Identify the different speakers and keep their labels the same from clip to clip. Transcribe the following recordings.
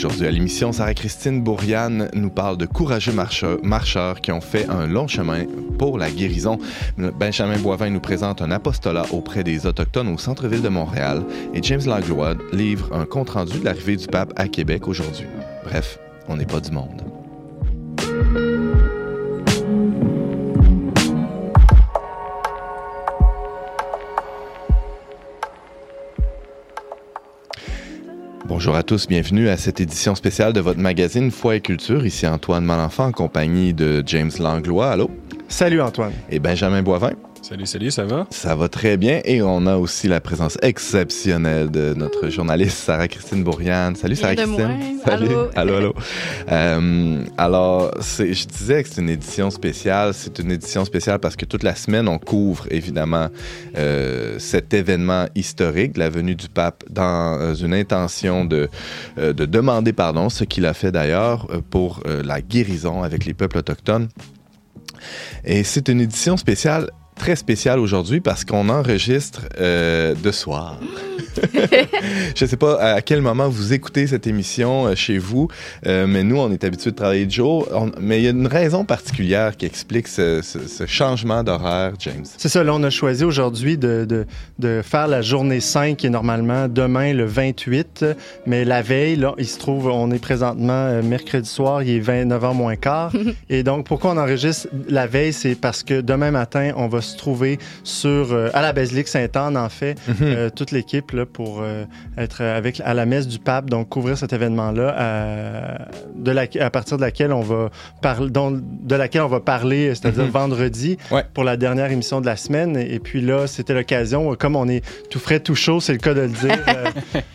Speaker 1: Aujourd'hui à l'émission, Sarah-Christine Bourriane nous parle de courageux marcheurs, qui ont fait un long chemin pour la guérison. Benjamin Boivin nous présente un apostolat auprès des Autochtones au centre-ville de Montréal et James Langlois livre un compte-rendu de l'arrivée du pape à Québec aujourd'hui. Bref, on n'est pas du monde. Bonjour à tous, bienvenue à cette édition spéciale de votre magazine Foi et Culture. Ici Antoine Malenfant en compagnie de James Langlois. Allô?
Speaker 2: Salut Antoine.
Speaker 1: Et Benjamin Boivin.
Speaker 3: Salut, salut, ça va?
Speaker 1: Ça va très bien. Et on a aussi la présence exceptionnelle de notre journaliste Sarah-Christine Bourriane. Salut Sarah-Christine.
Speaker 4: Salut.
Speaker 1: Allô, allô. Euh, alors, je disais que c'est une édition spéciale. C'est une édition spéciale parce que toute la semaine, on couvre évidemment euh, cet événement historique, la venue du pape, dans une intention de, euh, de demander pardon, ce qu'il a fait d'ailleurs pour la guérison avec les peuples autochtones. Et c'est une édition spéciale très spécial aujourd'hui parce qu'on enregistre euh, de soir. je ne sais pas à quel moment vous écoutez cette émission euh, chez vous, euh, mais nous, on est habitué de travailler de jour. mais il y a une raison particulière qui explique ce, changement d'horaire, James.
Speaker 2: C'est ça, là, on a choisi aujourd'hui de, de, de, faire la journée 5 qui est normalement demain le 28, mais la veille, là, il se trouve, on est présentement mercredi soir, il est 29h moins quart. et donc, pourquoi on enregistre la veille, c'est parce que demain matin, on va se trouver sur, euh, à la basilique Sainte-Anne, en fait, mhm. euh, toute l'équipe là, pour euh, être avec, à la messe du pape, donc couvrir cet événement-là, de la, à partir de laquelle on va parler, de laquelle on va parler, c'est-à-dire mhm. vendredi, pour la dernière émission de la semaine. Et puis là, c'était l'occasion, comme on est tout frais, tout chaud, c'est le cas de le dire.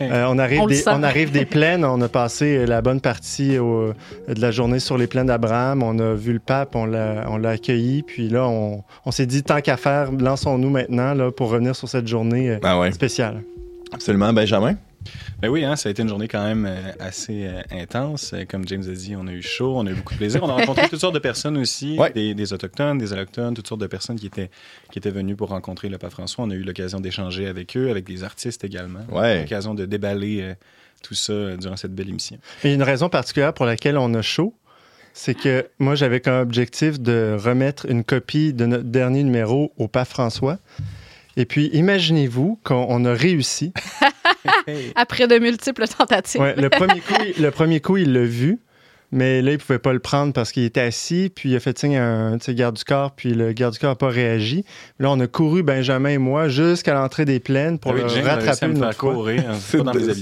Speaker 2: on arrive, des, on arrive des plaines, on a passé la bonne partie de la journée sur les plaines d'Abraham, on a vu le pape, on l'a accueilli, puis là, on, on s'est dit, tant qu'à faire, lançons-nous maintenant là, pour revenir sur cette journée euh,
Speaker 1: ah
Speaker 2: spéciale.
Speaker 1: Absolument, Benjamin.
Speaker 3: Ben oui, hein, ça a été une journée quand même euh, assez euh, intense. Comme James a dit, on a eu chaud, on a eu beaucoup de plaisir. On a rencontré toutes sortes de personnes aussi, des, Autochtones, des Allochtones, toutes sortes de personnes qui étaient, qui étaient venues pour rencontrer le pape François. On a eu l'occasion d'échanger avec eux, avec des artistes également.
Speaker 1: Ouais.
Speaker 3: L'occasion de déballer tout ça durant cette belle émission.
Speaker 2: Il y a une raison particulière pour laquelle on a chaud c'est que moi, j'avais comme objectif de remettre une copie de notre dernier numéro au pape François. Et puis, imaginez-vous qu'on a réussi.
Speaker 4: Après de multiples tentatives.
Speaker 2: le, premier coup, le premier coup, il l'a vu. Mais là, il pouvait pas le prendre parce qu'il était assis, puis il a fait signe à un garde du corps, puis le garde du corps n'a pas réagi. Là, on a couru, Benjamin et moi, jusqu'à l'entrée des plaines pour ah le rattraper une fois.
Speaker 3: Courir,
Speaker 1: hein,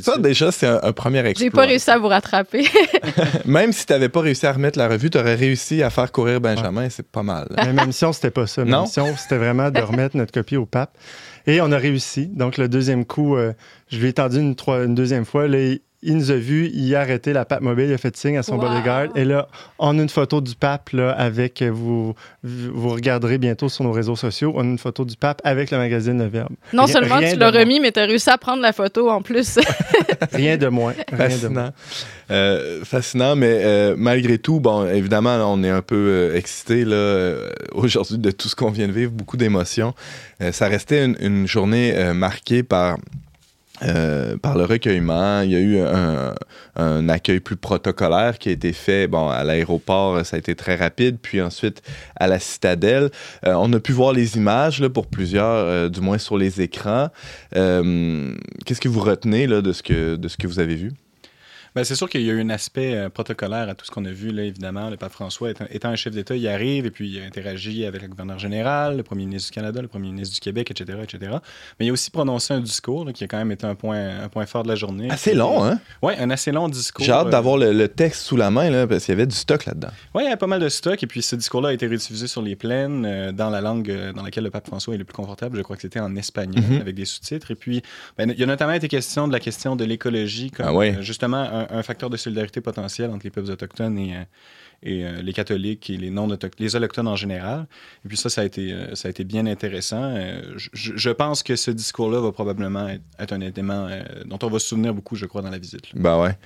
Speaker 1: ça, déjà, c'est un, premier exploit.
Speaker 4: J'ai pas réussi à vous rattraper.
Speaker 1: même si tu n'avais pas réussi à remettre la revue, tu aurais réussi à faire courir Benjamin, c'est pas mal.
Speaker 2: Mais ma mission, c'était pas ça. Ma mission, c'était vraiment de remettre notre copie au pape. Et on a réussi. Donc, le deuxième coup, euh, je lui ai tendu une, une deuxième fois. Là, il nous a vu, il a arrêté la pape mobile, il a fait signe à son bodyguard. Et là, on a une photo du pape là, avec, euh, vous, vous regarderez bientôt sur nos réseaux sociaux, on a une photo du pape avec le magazine Le Verbe.
Speaker 4: Non seulement tu l'as remis, mais tu as réussi à prendre la photo en plus.
Speaker 2: rien de moins.
Speaker 1: Fascinant. Euh, fascinant, mais euh, malgré tout, bon, évidemment, on est un peu excité là aujourd'hui de tout ce qu'on vient de vivre, beaucoup d'émotions. ça restait une journée marquée par euh, par le recueillement. Il y a eu un, accueil plus protocolaire qui a été fait. Bon, à l'aéroport, ça a été très rapide. Puis ensuite, à la citadelle, euh, on a pu voir les images là, pour plusieurs, euh, du moins sur les écrans. Qu'est-ce que vous retenez là, de, ce que, de ce que vous avez vu?
Speaker 3: Ben, c'est sûr qu'il y a eu un aspect euh, protocolaire à tout ce qu'on a vu, là, évidemment. Le pape François, étant, un chef d'État, il arrive et puis il interagit avec le gouverneur général, le premier ministre du Canada, le premier ministre du Québec, etc., etc. Mais il a aussi prononcé un discours qui a quand même été un point, un point fort de la journée.
Speaker 1: Assez long, hein?
Speaker 3: Oui, un assez long discours.
Speaker 1: J'ai hâte d'avoir le, texte sous la main, là, parce qu'il y avait du stock là-dedans.
Speaker 3: Oui, il y a pas mal de stock. Et puis ce discours-là a été réutilisé sur les plaines euh, dans la langue euh, dans laquelle le pape François est le plus confortable. Je crois que c'était en espagnol, mhm. avec des sous-titres. Et puis, ben, il y a notamment été question de la question de l'écologie comme ah justement un, un facteur de solidarité potentielle entre les peuples autochtones et, euh, et euh, les catholiques et les non les autochtones en général. Et puis ça, ça a été, euh, ça a été bien intéressant. Je, pense que ce discours-là va probablement être, un élément dont on va se souvenir beaucoup, je crois, dans la visite.
Speaker 1: Ben ouais.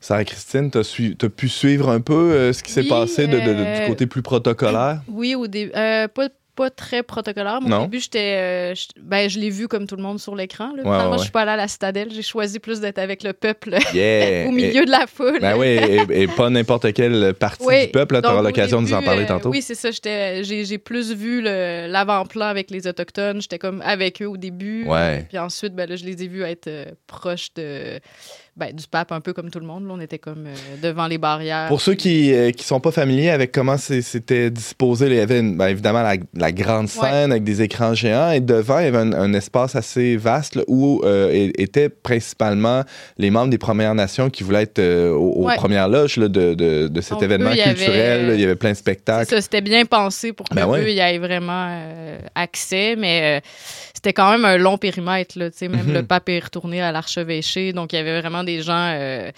Speaker 1: Sarah-Christine, tu as, pu suivre un peu ce qui s'est passé de, du côté plus protocolaire?
Speaker 4: Oui, au début. pas pas très protocolaire. Au début, j'étais, ben, je l'ai vu comme tout le monde sur l'écran. Là.
Speaker 1: Ouais,
Speaker 4: je suis pas allée à la citadelle. J'ai choisi plus d'être avec le peuple au milieu de la foule.
Speaker 1: Ben oui, et, pas n'importe quelle partie du peuple. Tu auras l'occasion de nous en parler tantôt.
Speaker 4: oui, c'est ça. J'ai plus vu l'avant-plan avec les Autochtones. J'étais comme avec eux au début. Puis ensuite, ben, là, je les ai vus être proches de ben, du pape, un peu comme tout le monde. Là, on était comme euh, devant les barrières.
Speaker 1: Pour ceux qui ne euh, sont pas familiers avec comment c'était disposé, il y avait ben, évidemment la, grande scène avec des écrans géants et devant, il y avait un, espace assez vaste où euh, étaient principalement les membres des Premières Nations qui voulaient être aux, premières loges de, de, de, cet événement culturel. il y avait plein de spectacles.
Speaker 4: Ça, c'était bien pensé pour ben qu'eux, y ait vraiment accès, mais c'était quand même un long périmètre. Là, même mhm. le pape est retourné à l'archevêché, donc il y avait vraiment des gens euh,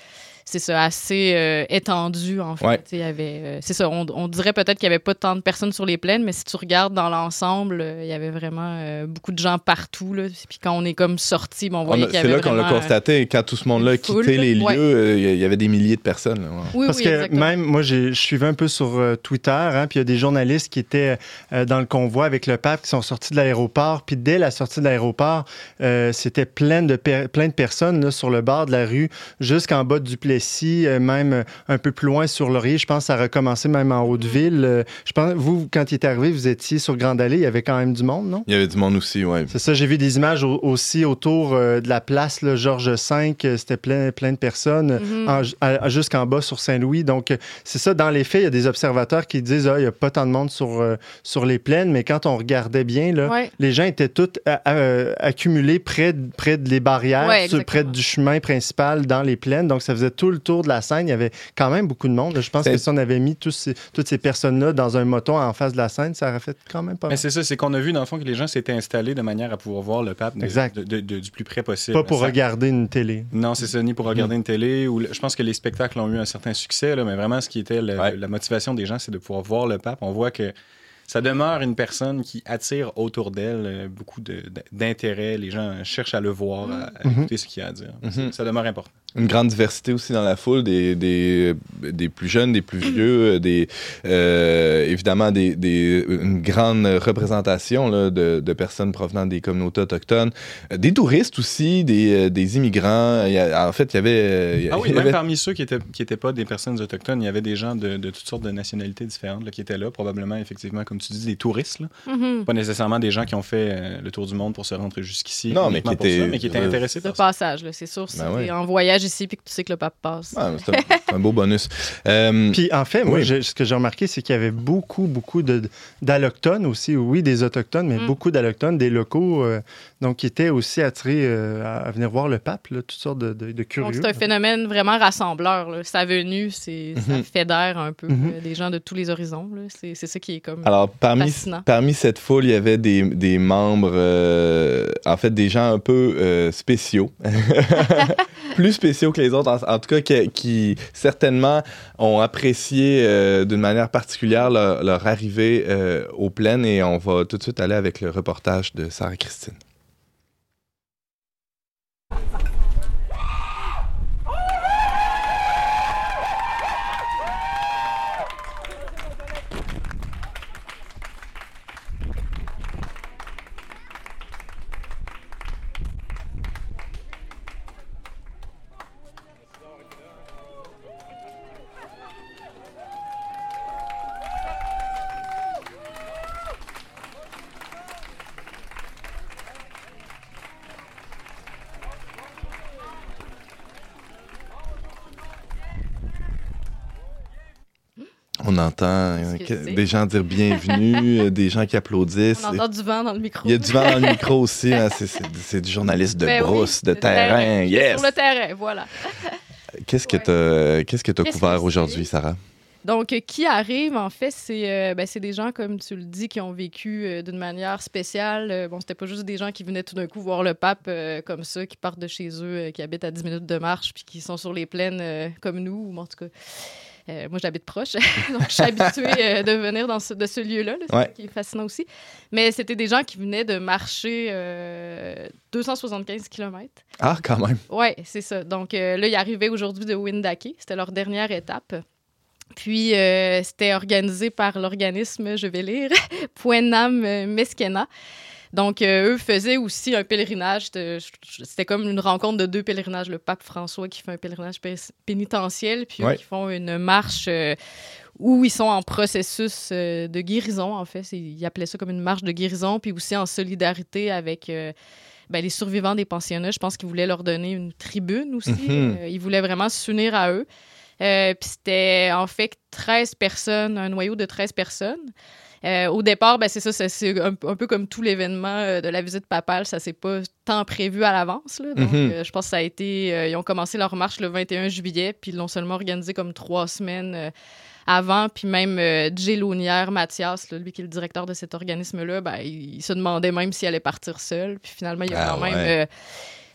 Speaker 4: c'est ça, assez euh, étendu, en fait. Il y avait, euh, c'est ça, on, dirait peut-être qu'il n'y avait pas tant de personnes sur les plaines, mais si tu regardes dans l'ensemble, il y avait vraiment beaucoup de gens partout. Là. Puis quand on est comme sorti, bon, on voyait qu'il y avait
Speaker 1: C'est là qu'on l'a constaté. Quand tout ce monde-là quittait les lieux, il y avait des milliers de personnes.
Speaker 2: Oui, Parce que même, moi, je suivais un peu sur Twitter, hein, puis il y a des journalistes qui étaient dans le convoi avec le pape qui sont sortis de l'aéroport. Puis dès la sortie de l'aéroport, c'était plein de, plein de personnes là, sur le bord de la rue, jusqu'en bas du Plessis ici, euh, même euh, un peu plus loin sur Laurier. Je pense que ça a recommencé même en Haute-Ville. Euh, je pense, vous, quand il est arrivé, vous étiez sur Grande Allée. Il y avait quand même du monde, non?
Speaker 1: Il y avait du monde aussi, oui.
Speaker 2: C'est ça. J'ai vu des images aussi autour de la place Georges V. C'était plein, plein de personnes mm-hmm. jusqu'en bas sur Saint-Louis. Donc, c'est ça. Dans les faits, il y a des observateurs qui disent ah, il n'y a pas tant de monde sur, sur les plaines, mais quand on regardait bien, là, les gens étaient tous accumulés près, près des barrières, près du chemin principal dans les plaines. Donc, ça faisait tout le tour de la scène, il y avait quand même beaucoup de monde. Je pense que si on avait mis tous toutes ces personnes-là dans un moton en face de la scène, ça aurait fait quand même pas
Speaker 3: Mais c'est ça, c'est qu'on a vu dans le fond que les gens s'étaient installés de manière à pouvoir voir le pape du plus près possible.
Speaker 2: Pas pour regarder une télé.
Speaker 3: Non, c'est ça, ni pour regarder mm. une télé. Ou je pense que les spectacles ont eu un certain succès, là, mais vraiment, ce qui était la motivation des gens, c'est de pouvoir voir le pape. On voit que ça demeure une personne qui attire autour d'elle euh, beaucoup d'intérêt. Les gens cherchent à le voir, à, mm-hmm. écouter ce qu'il a à dire. Mm-hmm. Ça demeure important
Speaker 1: une grande diversité aussi dans la foule, des, des, des plus jeunes, des plus vieux, euh, des, euh, évidemment des, des, une grande représentation là, de, de, personnes provenant des communautés autochtones, des touristes aussi, des, des immigrants. en fait, il y avait...
Speaker 3: ah oui, même parmi ceux qui n'étaient qui étaient pas des personnes autochtones, il y avait des gens de, de toutes sortes de nationalités différentes là, qui étaient là, probablement, effectivement, comme tu dis, des touristes. Là. Mm-hmm. Pas nécessairement des gens qui ont fait le tour du monde pour se rentrer jusqu'ici.
Speaker 1: Non, mais qui, étaient,
Speaker 3: mais qui étaient intéressés
Speaker 4: par passage, c'est sûr. Ben en voyage ici puis que tu sais que le pape passe.
Speaker 1: c'est un, beau bonus.
Speaker 2: Euh, puis en fait, moi, ce que j'ai remarqué, c'est qu'il y avait beaucoup, beaucoup d'allochtones aussi. Oui, des autochtones, mais mm. beaucoup d'allochtones, des locaux, euh, donc qui étaient aussi attirés euh, à, venir voir le pape, toutes sortes de, de, curieux.
Speaker 4: c'est un phénomène vraiment rassembleur. Là. Sa venue, c'est, ça fédère un peu mm-hmm. des gens de tous les horizons. C'est, ça qui est comme
Speaker 1: Alors, parmi, parmi cette foule, il y avait des, des membres, en fait, des gens un peu spéciaux. Plus spéciaux que les autres, en, tout cas, qui, certainement ont apprécié euh, d'une manière particulière leur, arrivée euh, aux plaines. Et on va tout de suite aller avec le reportage de Sarah Thank you. On entend euh, des gens dire bienvenue, euh, des gens qui applaudissent.
Speaker 4: On entend du vent dans le micro.
Speaker 1: Il y a du vent dans le micro aussi. Hein. C'est du journaliste de ben brousse, de, terrain. Yes!
Speaker 4: Sur le terrain, voilà.
Speaker 1: Qu'est-ce que tu as, couvert aujourd'hui, Sarah?
Speaker 4: Donc, euh, qui arrive, en fait, c'est ben, des gens, comme tu le dis, qui ont vécu d'une manière spéciale. bon, c'était pas juste des gens qui venaient tout d'un coup voir le pape comme ça, qui partent de chez eux, qui habitent à 10 minutes de marche, puis qui sont sur les plaines comme nous, ou en tout cas euh, moi, j'habite proche, donc je suis habituée euh, de venir dans ce, de ce lieu-là, ce qui est fascinant aussi. Mais c'était des gens qui venaient de marcher 275 euh, km.
Speaker 1: Ah, quand même.
Speaker 4: Oui, c'est ça. Donc là, ils arrivaient aujourd'hui de Windake. C'était leur dernière étape. Puis, c'était organisé par l'organisme, je vais lire, Puenam Meskena. Donc, eux faisaient aussi un pèlerinage. C'était comme une rencontre de deux pèlerinages. Le pape François qui fait un pèlerinage pénitentiel, puis eux qui font une marche où ils sont en processus de guérison, en fait. Ils appelaient ça comme une marche de guérison, puis aussi en solidarité avec ben, les survivants des pensionnats, je pense qu'ils voulaient leur donner une tribune aussi. Mhm. Euh, ils voulaient vraiment s'unir à eux. Euh, puis c'était en fait 13 personnes, un noyau de 13 personnes. Euh, au départ, ben, c'est ça, c'est un, peu comme tout l'événement de la visite papale, ça s'est pas tant prévu à l'avance. Donc, mhm. je pense que ça a été. ils ont commencé leur marche le 21 juillet, puis ils l'ont seulement organisé comme trois semaines avant, puis même euh, Jay Launière, Mathias, lui qui est le directeur de cet organisme-là, ben, il, se demandait même s'il allait partir seul. Puis finalement, il a ah, quand même. Euh,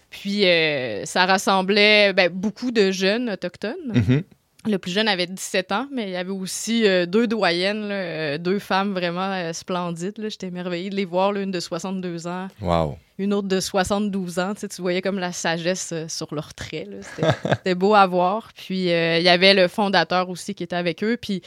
Speaker 4: puis euh, ça rassemblait ben, beaucoup de jeunes autochtones. Mm-hmm. Le plus jeune avait 17 ans, mais il y avait aussi euh, deux doyennes, euh, deux femmes vraiment euh, splendides. J'étais émerveillée de les voir, l'une de 62 ans, une autre de 72 ans. Tu, voyais comme la sagesse sur leurs traits. C'était beau à voir. Puis il y avait le fondateur aussi qui était avec eux. Puis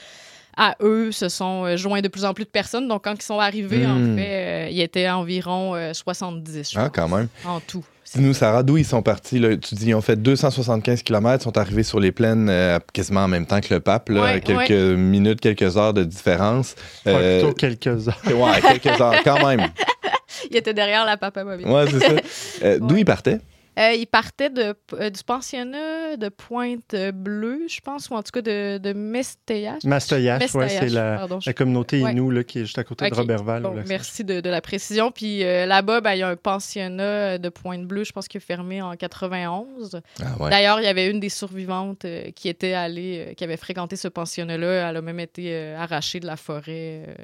Speaker 4: à eux se sont joints de plus en plus de personnes. Donc quand ils sont arrivés, en hmm. fait, il y était environ 70,
Speaker 1: ah, quand même.
Speaker 4: en tout.
Speaker 1: Dis-nous, Sarah, d'où ils sont partis? Tu dis ils ont fait 275 km, sont arrivés sur les plaines euh, quasiment en même temps que le pape, quelques minutes, quelques heures de différence.
Speaker 2: Euh, plutôt quelques heures.
Speaker 1: Ouais, quelques heures, quand même.
Speaker 4: il était derrière la papa mobile.
Speaker 1: Ouais, c'est ça. Euh, d'où ils partaient?
Speaker 4: Euh, il partait de, euh, du pensionnat de Pointe-Bleue, je pense, ou en tout cas de, de Mesteyach.
Speaker 2: Mesteyach, oui, c'est la, la, communauté Innu là, qui est juste à côté de Robertval.
Speaker 4: merci de, de, la précision. Puis euh, là-bas, ben, il y a un pensionnat de Pointe-Bleue, je pense, qui est fermé en 91. Ah, D'ailleurs, il y avait une des survivantes qui était allée, qui avait fréquenté ce pensionnat-là. Elle a même été arrachée de la forêt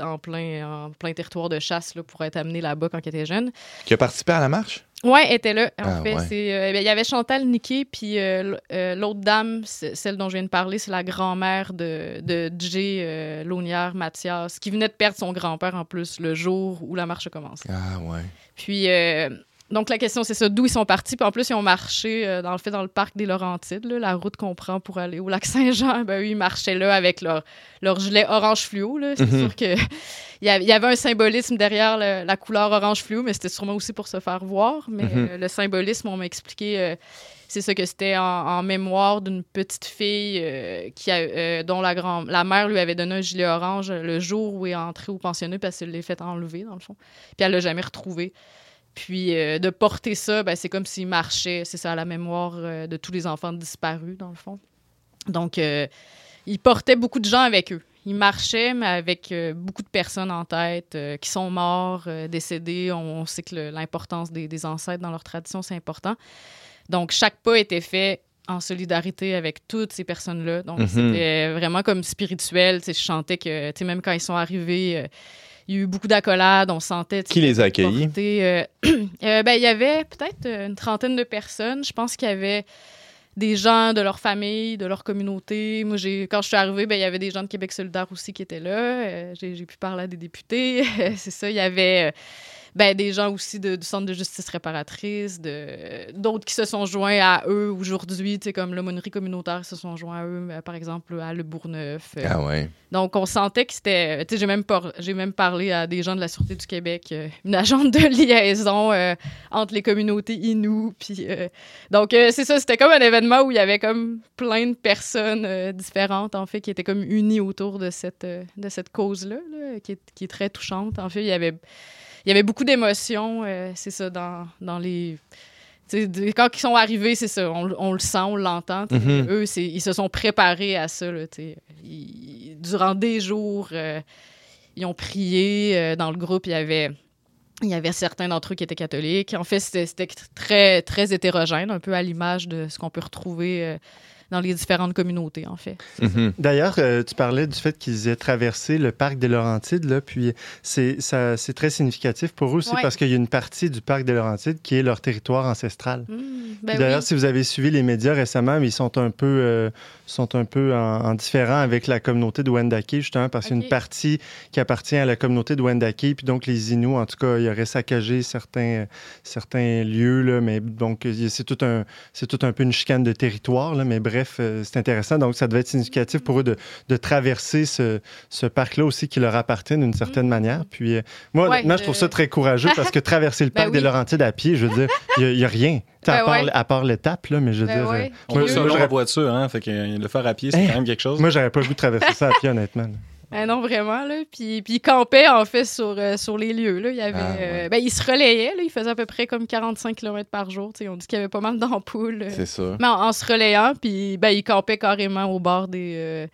Speaker 4: en plein, en plein territoire de chasse là, pour être amenée là-bas quand elle était jeune.
Speaker 1: Qui a participé à la marche?
Speaker 4: Oui, elle était là. En ah, fait, euh, ben, il y avait Chantal Niquet, puis euh, euh, l'autre dame, celle dont je viens de parler, c'est la grand-mère de, de Jay Launière Mathias, qui venait de perdre son grand-père en plus le jour où la marche a commencé.
Speaker 1: Ah ouais.
Speaker 4: Puis donc, la question, c'est ça, d'où ils sont partis. Puis en plus, ils ont marché, euh, dans le fait, dans le parc des Laurentides, la route qu'on prend pour aller au lac Saint-Jean. Ben, eux, ils marchaient là avec leur, leur gilet orange fluo. C'est mhm. sûr qu'il y, y avait un symbolisme derrière la couleur orange fluo, mais c'était sûrement aussi pour se faire voir. Mais mhm. euh, le symbolisme, on m'a expliqué, euh, c'est ça que c'était en, mémoire d'une petite fille qui a, dont la, grand, la mère lui avait donné un gilet orange le jour où elle est entrée au pensionnat parce qu'elle l'a fait enlever, dans le fond. Puis elle l'a jamais retrouvé. Puis euh, de porter ça, ben, c'est comme s'il marchait, c'est ça, à la mémoire euh, de tous les enfants disparus, dans le fond. Donc, euh, il portait beaucoup de gens avec eux. Il marchait, mais avec beaucoup de personnes en tête qui sont morts, décédés. On, sait que l'importance des, ancêtres dans leur tradition, c'est important. Donc, chaque pas était fait en solidarité avec toutes ces personnes-là. Donc, mm-hmm. c'était vraiment comme spirituel. Je chantais que, même quand ils sont arrivés il y a eu beaucoup d'accolades, on sentait.
Speaker 1: Qui les a accueillis?
Speaker 4: Euh, euh, ben, il y avait peut-être une trentaine de personnes. Je pense qu'il y avait des gens de leur famille, de leur communauté. Moi, j'ai, quand je suis arrivée, ben, il y avait des gens de Québec solidaire aussi qui étaient là. Euh, j'ai, pu parler à des députés. c'est ça, il y avait ben, des gens aussi du Centre de justice réparatrice, d'autres qui se sont joints à eux aujourd'hui, comme l'aumônerie communautaire se sont joints à eux, par exemple, à Le Bourgneuf.
Speaker 1: Ah ouais.
Speaker 4: Donc, on sentait que c'était. Tu sais, j'ai même, parlé à des gens de la Sûreté du Québec, euh, une agente de liaison euh, entre les communautés Inou. Puis, euh, donc, c'est ça, c'était comme un événement où il y avait comme plein de personnes différentes, en fait, qui étaient comme unies autour de cette, de cette cause-là, qui, est, qui est très touchante. En fait, il y avait il y avait beaucoup d'émotions, c'est ça, dans, dans les quand ils sont arrivés, c'est ça, on, le sent, on l'entend. Mm-hmm. Eux, ils se sont préparés à ça. Là, durant des jours, euh, ils ont prié. Euh, dans le groupe, il y avait, il y avait certains d'entre eux qui étaient catholiques. En fait, c'était très, très hétérogène, un peu à l'image de ce qu'on peut retrouver euh, dans les différentes communautés, en fait.
Speaker 2: Mhm. D'ailleurs, euh, tu parlais du fait qu'ils aient traversé le parc des Laurentides, là, puis c'est très significatif pour eux aussi parce qu'il y a une partie du parc des Laurentides qui est leur territoire ancestral. Hmm.
Speaker 4: Ben
Speaker 2: D'ailleurs, si vous avez suivi les médias récemment, ils sont un peu, euh, sont un peu en, différent avec la communauté de Wendake, justement, parce qu'il y a une partie qui appartient à la communauté de Wendake, puis donc les Inuits, en tout cas, ils auraient saccagé certains, certains lieux, là, mais donc c'est tout, un, c'est tout un peu une chicane de territoire, là, mais bref, euh, c'est intéressant. Donc, ça devait être significatif pour eux de, de traverser ce, ce parc-là aussi qui leur appartient d'une certaine mm. manière. Puis, euh, moi, je trouve ça très courageux parce que traverser le ben parc des Laurentides à pied, je veux dire, il n'y a, rien. Ben à, part, l'étape, là, mais je veux
Speaker 3: ben
Speaker 2: dire.
Speaker 3: Ouais. On peut en voiture, hein, fait que le faire à pied, c'est quand même quelque chose.
Speaker 2: Moi, j'aurais pas voulu traverser ça à pied, honnêtement.
Speaker 4: Ben non, vraiment. Là. Puis, puis il campait, en fait, sur, euh, sur les lieux. Là. Il, y avait, ah, euh, ben, il se relayait. Là. Il faisait à peu près comme 45 km par jour. on dit qu'il y avait pas mal d'ampoules.
Speaker 1: C'est ça.
Speaker 4: Mais en, se relayant, puis ben, il campait carrément au bord des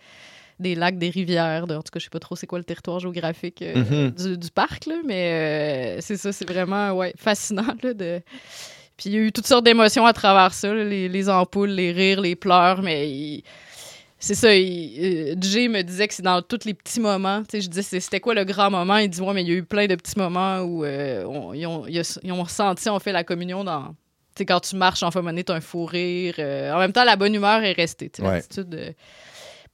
Speaker 4: des lacs, des rivières. en tout cas, je sais pas trop c'est quoi le territoire géographique euh, mm-hmm. du, parc, là, mais euh, c'est ça, c'est vraiment ouais, fascinant. Là, de... Puis il y a eu toutes sortes d'émotions à travers ça, les, ampoules, les rires, les pleurs, mais c'est ça. Euh, Jay me disait que c'est dans tous les petits moments. je disais, c'était quoi le grand moment? Il dit, ouais, mais il y a eu plein de petits moments où ils, ont, ils, ont, ressenti, on fait la communion dans. quand tu marches en monnaie, tu as un fou rire. en même temps, la bonne humeur est restée. L'attitude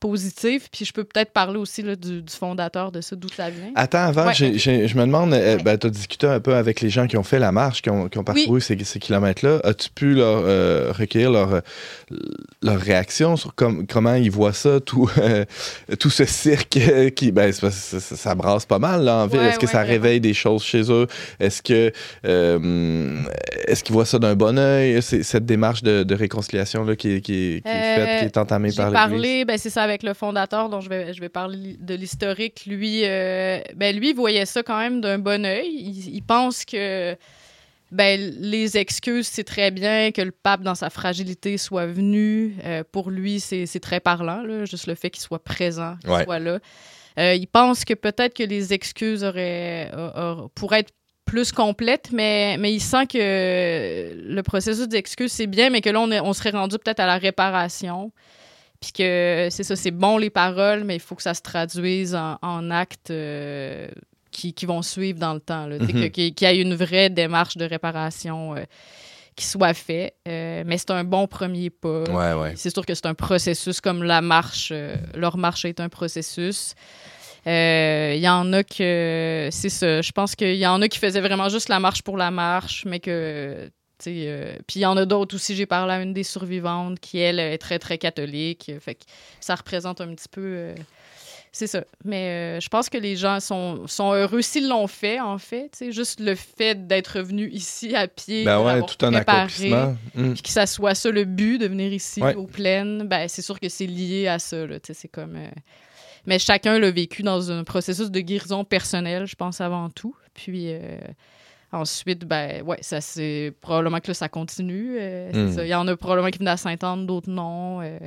Speaker 4: positif. Puis je peux peut-être parler aussi là, du, fondateur de ça, d'où ça vient.
Speaker 1: Attends, avant, je me demande, euh, ben, tu as discuté un peu avec les gens qui ont fait la marche, qui ont, qui ont parcouru ces, kilomètres-là. As-tu pu leur euh, recueillir leur, leur réaction sur comment ils voient ça, tout, tout ce cirque qui, ben, ça, brasse pas mal là, en ville. Est-ce que ça réveille des choses chez eux? Est-ce que euh, est-ce qu'ils voient ça d'un bon oeil, cette démarche de, réconciliation là, qui, qui, est faite, qui est entamée par
Speaker 4: l'Église? parlé, ben, c'est ça, avec le fondateur dont je vais, je vais parler de l'historique, lui, euh, ben, lui voyait ça quand même d'un bon oeil. Il, pense que ben, les excuses, c'est très bien que le pape, dans sa fragilité, soit venu. Euh, pour lui, c'est très parlant, là, juste le fait qu'il soit présent, qu'il soit là. Euh, il pense que peut-être que les excuses auraient, pourraient être plus complètes, mais, mais il sent que le processus d'excuses, c'est bien, mais que là, on, on serait rendu peut-être à la réparation. Puis que c'est ça, c'est bon les paroles, mais il faut que ça se traduise en, actes euh, qui, vont suivre dans le temps. Mhm. Qu'il y ait une vraie démarche de réparation euh, qui soit faite. Euh, mais c'est un bon premier pas. C'est sûr que c'est un processus comme la marche. leur marche est un processus. Il y en a que. C'est ça. Je pense qu'il y en a qui faisaient vraiment juste la marche pour la marche, mais que euh, puis il y en a d'autres aussi. J'ai parlé à une des survivantes qui, elle, est très, très catholique. Fait que ça représente un petit peu. Euh, c'est ça. Mais euh, je pense que les gens sont, sont heureux s'ils l'ont fait, en fait. Juste le fait d'être venu ici à pied,
Speaker 1: ben ouais, tout un accomplissement.
Speaker 4: Mm. Puis que ça soit ça le but de venir ici aux plaines, ben, c'est sûr que c'est lié à ça. C'est comme. Mais chacun l'a vécu dans un processus de guérison personnelle, je pense, avant tout. Puis. Ensuite, ben ouais, ça c'est probablement que ça continue. Euh, hmm. Il y en a probablement qui venaient à Sainte-Anne, d'autres non. Euh.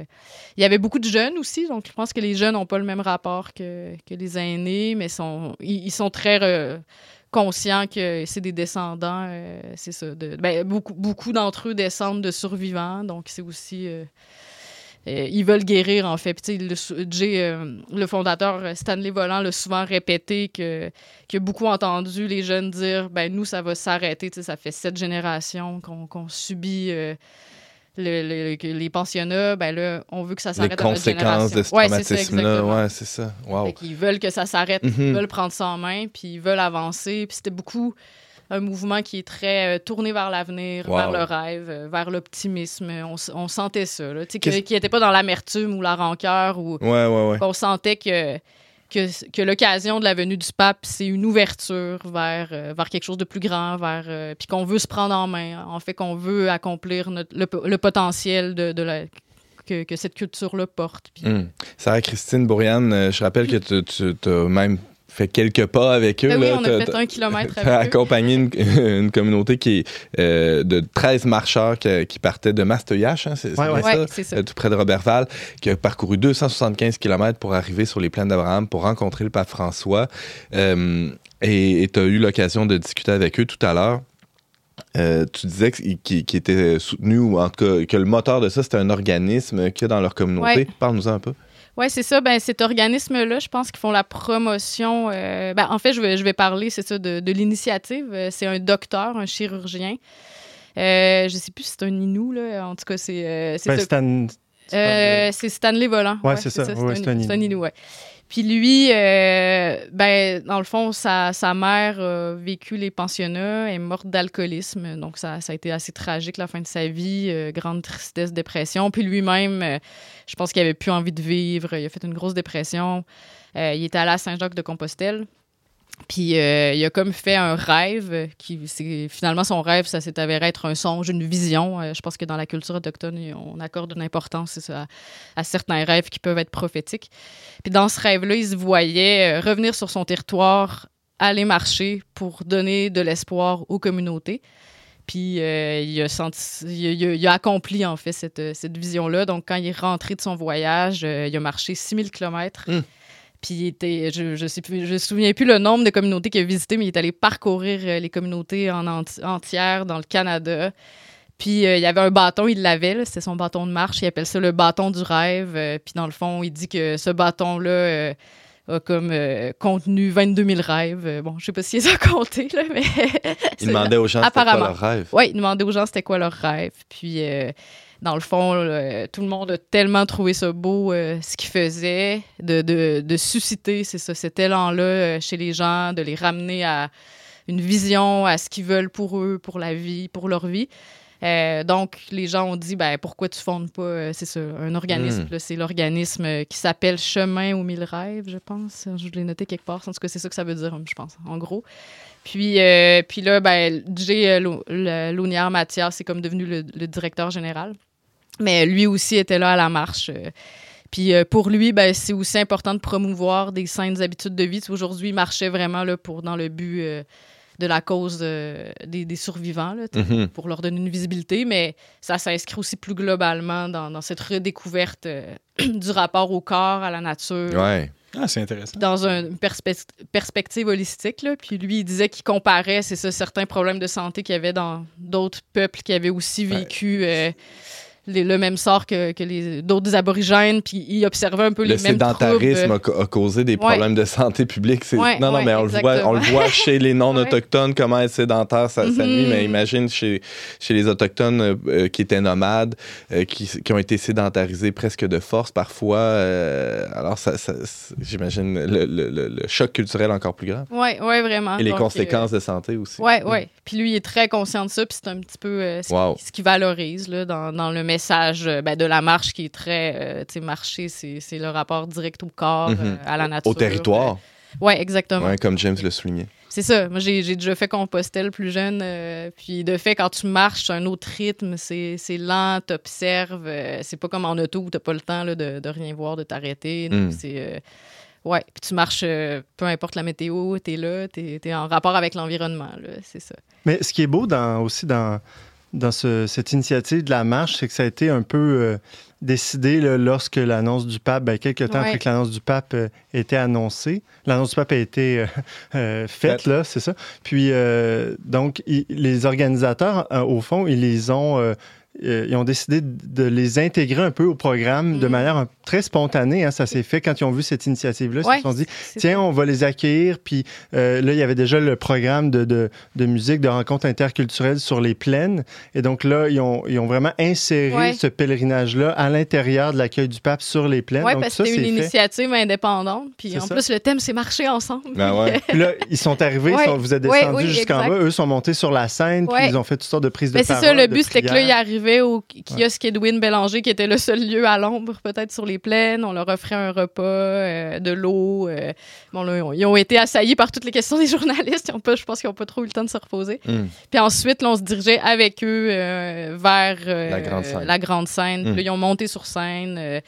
Speaker 4: Il y avait beaucoup de jeunes aussi, donc je pense que les jeunes n'ont pas le même rapport que, que les aînés, mais sont, ils, sont très euh, conscients que c'est des descendants, c'est ça. De, ben, beaucoup beaucoup d'entre eux descendent de survivants, donc c'est aussi euh, ils veulent guérir, en fait. Puis, le, Jay, euh, le fondateur euh, Stanley Volant l'a souvent répété que, que beaucoup entendu les jeunes dire ben nous, ça va s'arrêter. Ça fait sept générations qu'on subit. les pensionnats, ben là, on veut que ça s'arrête.
Speaker 1: Les conséquences de ce traumatisme-là, ouais, c'est ça. Wow.
Speaker 4: Ils veulent que ça s'arrête, ils mm-hmm. veulent prendre ça en main, puis ils veulent avancer. Puis c'était beaucoup un mouvement qui est très euh, tourné vers l'avenir, vers le rêve, euh, vers l'optimisme. On, sentait ça, là, qui n'était pas dans l'amertume ou la rancœur. Ou,
Speaker 1: On
Speaker 4: sentait que, que, que l'occasion de la venue du pape, c'est une ouverture vers, euh, vers quelque chose de plus grand, vers puis qu'on veut se prendre en main. En fait, qu'on veut accomplir le, potentiel de, la, que, que, cette culture-là porte.
Speaker 1: Hmm. Sarah Christine Bourriane, je rappelle que tu, tu as même fait quelques pas avec eux.
Speaker 4: Ben oui, on a fait un kilomètre avec
Speaker 1: accompagné une, une, communauté qui est euh, de 13 marcheurs qui, qui partaient de Mastoyache, hein, c'est ça, euh, tout près de Robertval, qui a parcouru 275 km pour arriver sur les plaines d'Abraham pour rencontrer le pape François. Euh, et tu as eu l'occasion de discuter avec eux tout à l'heure. tu disais qu'ils étaient soutenus, ou en tout cas que le moteur de ça, c'était un organisme qu'il y a dans leur communauté. Parle-nous un peu.
Speaker 4: Oui, c'est ça. Ben, cet organisme-là, je pense qu'ils font la promotion. Euh, ben, en fait, je vais, je vais parler, c'est ça, de, de l'initiative. Euh, c'est un docteur, un chirurgien. Euh, je sais plus si c'est un Inou, là. En tout cas, c'est. Euh,
Speaker 2: c'est ben,
Speaker 4: c'est Stanley Volant.
Speaker 2: Ouais, c'est ça. c'est
Speaker 4: un, Inou. ouais. Puis lui, ben, dans le fond, sa, mère a vécu les pensionnats, est morte d'alcoolisme. Donc, ça, a été assez tragique la fin de sa vie. grande tristesse, dépression. Puis lui-même, je pense qu'il avait plus envie de vivre. Il a fait une grosse dépression. il était allé à Saint-Jacques-de-Compostelle. Puis euh, il a comme fait un rêve qui finalement son rêve ça s'est avéré être un songe, une vision. Euh, je pense que dans la culture autochtone on accorde une importance à, certains rêves qui peuvent être prophétiques. Puis dans ce rêve-là, il se voyait euh, revenir sur son territoire, aller marcher pour donner de l'espoir aux communautés. Puis il, a accompli en fait cette, cette vision-là. Donc quand il est rentré de son voyage, il a marché 6000 kilomètres. Hum. Puis était, je je sais plus, je me souviens plus le nombre de communautés qu'il a visité, mais il est allé parcourir euh, les communautés en entière dans le Canada. Puis euh, il y avait un bâton, il l'avait, c'était son bâton de marche, il appelle ça le bâton du rêve. Euh, puis dans le fond, il dit que ce bâton-là a comme contenu 22 000 rêves. bon, je sais pas s'il les a comptés, là, mais...
Speaker 1: il demandait aux gens c'était quoi leur rêve.
Speaker 4: Oui, il demandait aux gens c'était quoi leur rêve. Puis dans le fond, tout le monde a tellement trouvé ça beau, euh, ce qu'il faisait, de, de, susciter c'est ça, cet élan-là euh, chez les gens, de les ramener à une vision, à ce qu'ils veulent pour eux, pour la vie, pour leur vie. Euh, donc, les gens ont dit, ben, pourquoi tu fondes pas, c'est ça, un organisme. Hmm. C'est l'organisme qui s'appelle Chemin aux mille rêves, je pense. Je l'ai noté quelque part. En tout cas, c'est ça que ça veut dire, je pense, en gros. Puis, puis là, ben, Jay Lounière Mathias, c'est comme devenu le, directeur général. Mais lui aussi était là à la marche. Euh. Puis euh, pour lui, ben, c'est aussi important de promouvoir des saines habitudes de vie. Aujourd'hui, il marchait vraiment là, pour, dans le but euh, de la cause des, survivants, là, mm-hmm. pour leur donner une visibilité, mais ça s'inscrit aussi plus globalement dans, cette redécouverte du rapport au corps, à la nature.
Speaker 1: Ouais.
Speaker 3: Ah, c'est intéressant.
Speaker 4: Dans une perspective holistique. Là. Puis lui, il disait qu'il comparait, c'est ça, certains problèmes de santé qu'il y avait dans d'autres peuples qui avaient aussi vécu le même sort que, que les d'autres aborigènes, puis ils observaient un peu les mêmes troubles.
Speaker 1: Le sédentarisme a, causé des problèmes de santé publique. non, non, mais on le, voit, on le voit chez les non-autochtones, comment être sédentaire, ça, ça nuit, mais mm-hmm. imagine chez, chez les autochtones euh, euh, qui étaient nomades, euh, qui, qui, ont été sédentarisés presque de force parfois. alors, ça, j'imagine le, le, le, choc culturel encore plus grand.
Speaker 4: Oui, oui, vraiment.
Speaker 1: Et les conséquences de santé aussi.
Speaker 4: Oui, oui. Puis lui, il est très conscient de ça, puis c'est un petit peu ce qu'il valorise là, dans, dans le message euh, ben, de la marche qui est très, euh, tu sais, marcher, c'est le rapport direct au corps, mhm. euh, à la nature.
Speaker 1: Au territoire.
Speaker 4: oui, exactement.
Speaker 1: Ouais, comme James le soulignait.
Speaker 4: C'est ça. Moi, j'ai déjà fait Compostelle plus jeune. puis de fait, quand tu marches, c'est un autre rythme. C'est lent, t'observes. c'est pas comme en auto où t'as pas le temps là, de, de, rien voir, de t'arrêter. Mm. C'est... Ouais, puis tu marches, peu importe la météo, tu es là, tu es, en rapport avec l'environnement, c'est ça.
Speaker 2: Mais ce qui est beau dans, aussi dans, dans cette initiative de la marche, c'est que ça a été un peu euh, décidé lorsque l'annonce du pape, ben, quelques temps après que l'annonce du pape euh, était annoncée. L'annonce du pape a été euh, faite, là, c'est ça. Puis, donc, les organisateurs, au fond, ils les ont euh, ils ont décidé de les intégrer un peu au programme de mm. manière très spontanée. Hein. ça s'est fait quand ils ont vu cette initiative-là. ils se sont dit, tiens, on va les accueillir. Puis euh, là, il y avait déjà le programme de, de, de, musique, de rencontres interculturelles sur les plaines. Et donc là, ils ont, ils ont vraiment inséré ce pèlerinage-là à l'intérieur de l'accueil du pape sur les plaines.
Speaker 4: Oui, parce que c'était une initiative indépendante. Puis en plus, le thème, c'est marcher ensemble.
Speaker 1: Ben ouais.
Speaker 2: puis là, ils sont arrivés, vous êtes descendus jusqu'en bas. Eux sont montés sur la scène, puis ils ont fait toutes sortes de prises de parole.
Speaker 4: C'est ça, le but, c'était que là, ils arrivaient au kiosque Edwin Bélanger, qui était le seul lieu à l'ombre, peut-être sur les plaines. On leur offrait un repas, euh, de l'eau. Euh, bon, là, ils ont été assaillis par toutes les questions des journalistes. Ils ont pas, je pense qu'ils n'ont pas trop eu le temps de se reposer. Hmm. Puis ensuite, on se dirigeait avec eux euh, vers la grande scène. Hmm. ils ont monté sur scène.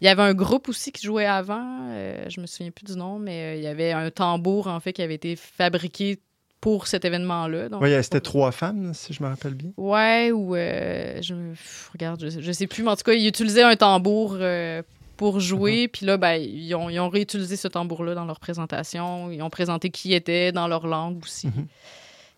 Speaker 4: Il y avait un groupe aussi qui jouait avant, je me souviens plus du nom, mais il y avait un tambour en fait qui avait été fabriqué pour cet événement-là.
Speaker 2: Oui, c'était trois femmes, si je me rappelle bien.
Speaker 4: Ouais, ou euh, je regarde, je, sais plus, mais en tout cas, ils utilisaient un tambour euh, pour jouer, uh-huh. puis là, ben, ils, ont, ils ont réutilisé ce tambour-là dans leur présentation. Ils ont présenté qui était dans leur langue aussi. Uh-huh.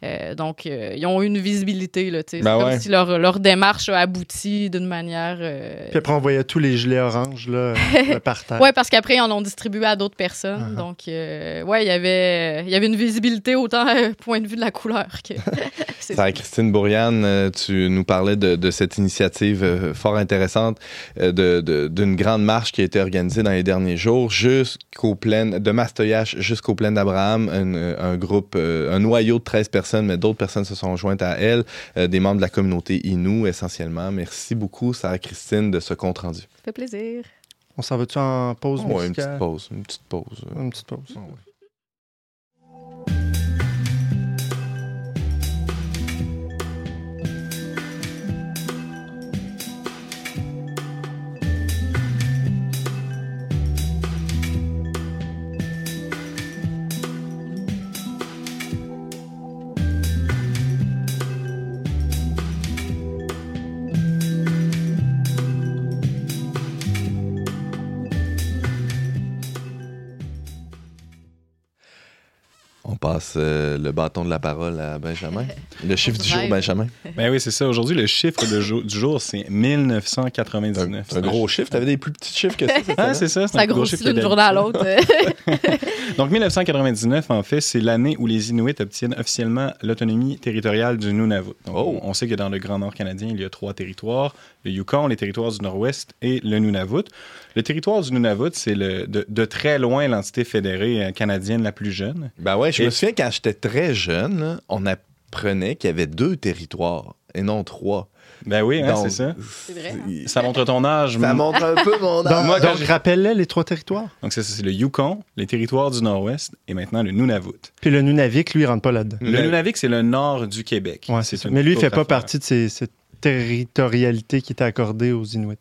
Speaker 4: Euh, donc, euh, ils ont eu une visibilité. Là, c'est
Speaker 1: Ben
Speaker 4: comme
Speaker 1: ouais.
Speaker 4: si leur, leur démarche a abouti d'une manière. euh,
Speaker 2: Puis après, on voyait tous les gilets oranges là, par terre.
Speaker 4: Ouais, parce qu'après, ils en ont distribué à d'autres personnes.
Speaker 2: Uh-huh.
Speaker 4: Donc, euh, ouais, il y avait, il y avait une visibilité autant euh, point de vue de la couleur que.
Speaker 1: Sarah Christine Bourriane, tu nous parlais de, de cette initiative fort intéressante euh, de- de- d'une grande marche qui a été organisée dans les derniers jours jusqu'aux plaines de Mastoyache jusqu'aux plaines d'Abraham, un, un groupe, un noyau de 13 personnes, mais d'autres personnes se sont jointes à elle, euh, des membres de la communauté Innu essentiellement. Merci beaucoup, Sarah Christine, de ce compte rendu.
Speaker 4: Ça fait plaisir.
Speaker 2: On s'en va-tu en pause
Speaker 1: Ouais, une
Speaker 2: musicale?
Speaker 1: petite pause, une petite pause.
Speaker 2: Une petite pause.
Speaker 1: On passe euh, le bâton de la parole à Benjamin. Le chiffre du jour. Benjamin.
Speaker 3: Ben oui, c'est ça. Aujourd'hui, le chiffre de du jour, c'est 1999.
Speaker 1: C'est un gros chiffre. T'avais des plus petits chiffres que ça, c'est
Speaker 3: Ah,
Speaker 1: ça?
Speaker 3: c'est ça.
Speaker 4: grossit d'une journée à l'autre.
Speaker 3: Donc, 1999, en fait, c'est l'année où les Inuits obtiennent officiellement l'autonomie territoriale du Nunavut. Donc,
Speaker 1: Oh.
Speaker 3: on sait que dans le Grand Nord canadien, il y a trois territoires le Yukon, les territoires du Nord-Ouest et le Nunavut. Le territoire du Nunavut, c'est le- de, de très loin l'entité fédérée euh, canadienne la plus jeune.
Speaker 1: Ben ouais, je
Speaker 3: Et-
Speaker 1: me souviens quand j'étais très jeune, là, on apprenait qu'il y avait deux territoires et non trois.
Speaker 3: Ben oui, hein, c'est ça.
Speaker 4: C'est vrai, hein?
Speaker 3: Ça montre ton âge.
Speaker 1: Ça montre un peu mon
Speaker 2: Donc,
Speaker 1: âge.
Speaker 3: Moi, quand
Speaker 2: donc
Speaker 3: j'ai-
Speaker 2: rappelle-les les trois territoires.
Speaker 3: Donc, c'est ça, c'est le Yukon, les territoires du Nord-Ouest et maintenant le Nunavut.
Speaker 2: Puis le Nunavik, lui, il rentre pas là-dedans.
Speaker 3: Le Nunavik, c'est le nord du Québec.
Speaker 2: Ouais, c'est ça. Mais lui, il fait pas
Speaker 3: affaire.
Speaker 2: partie de ces, cette territorialité qui était accordée aux Inuits.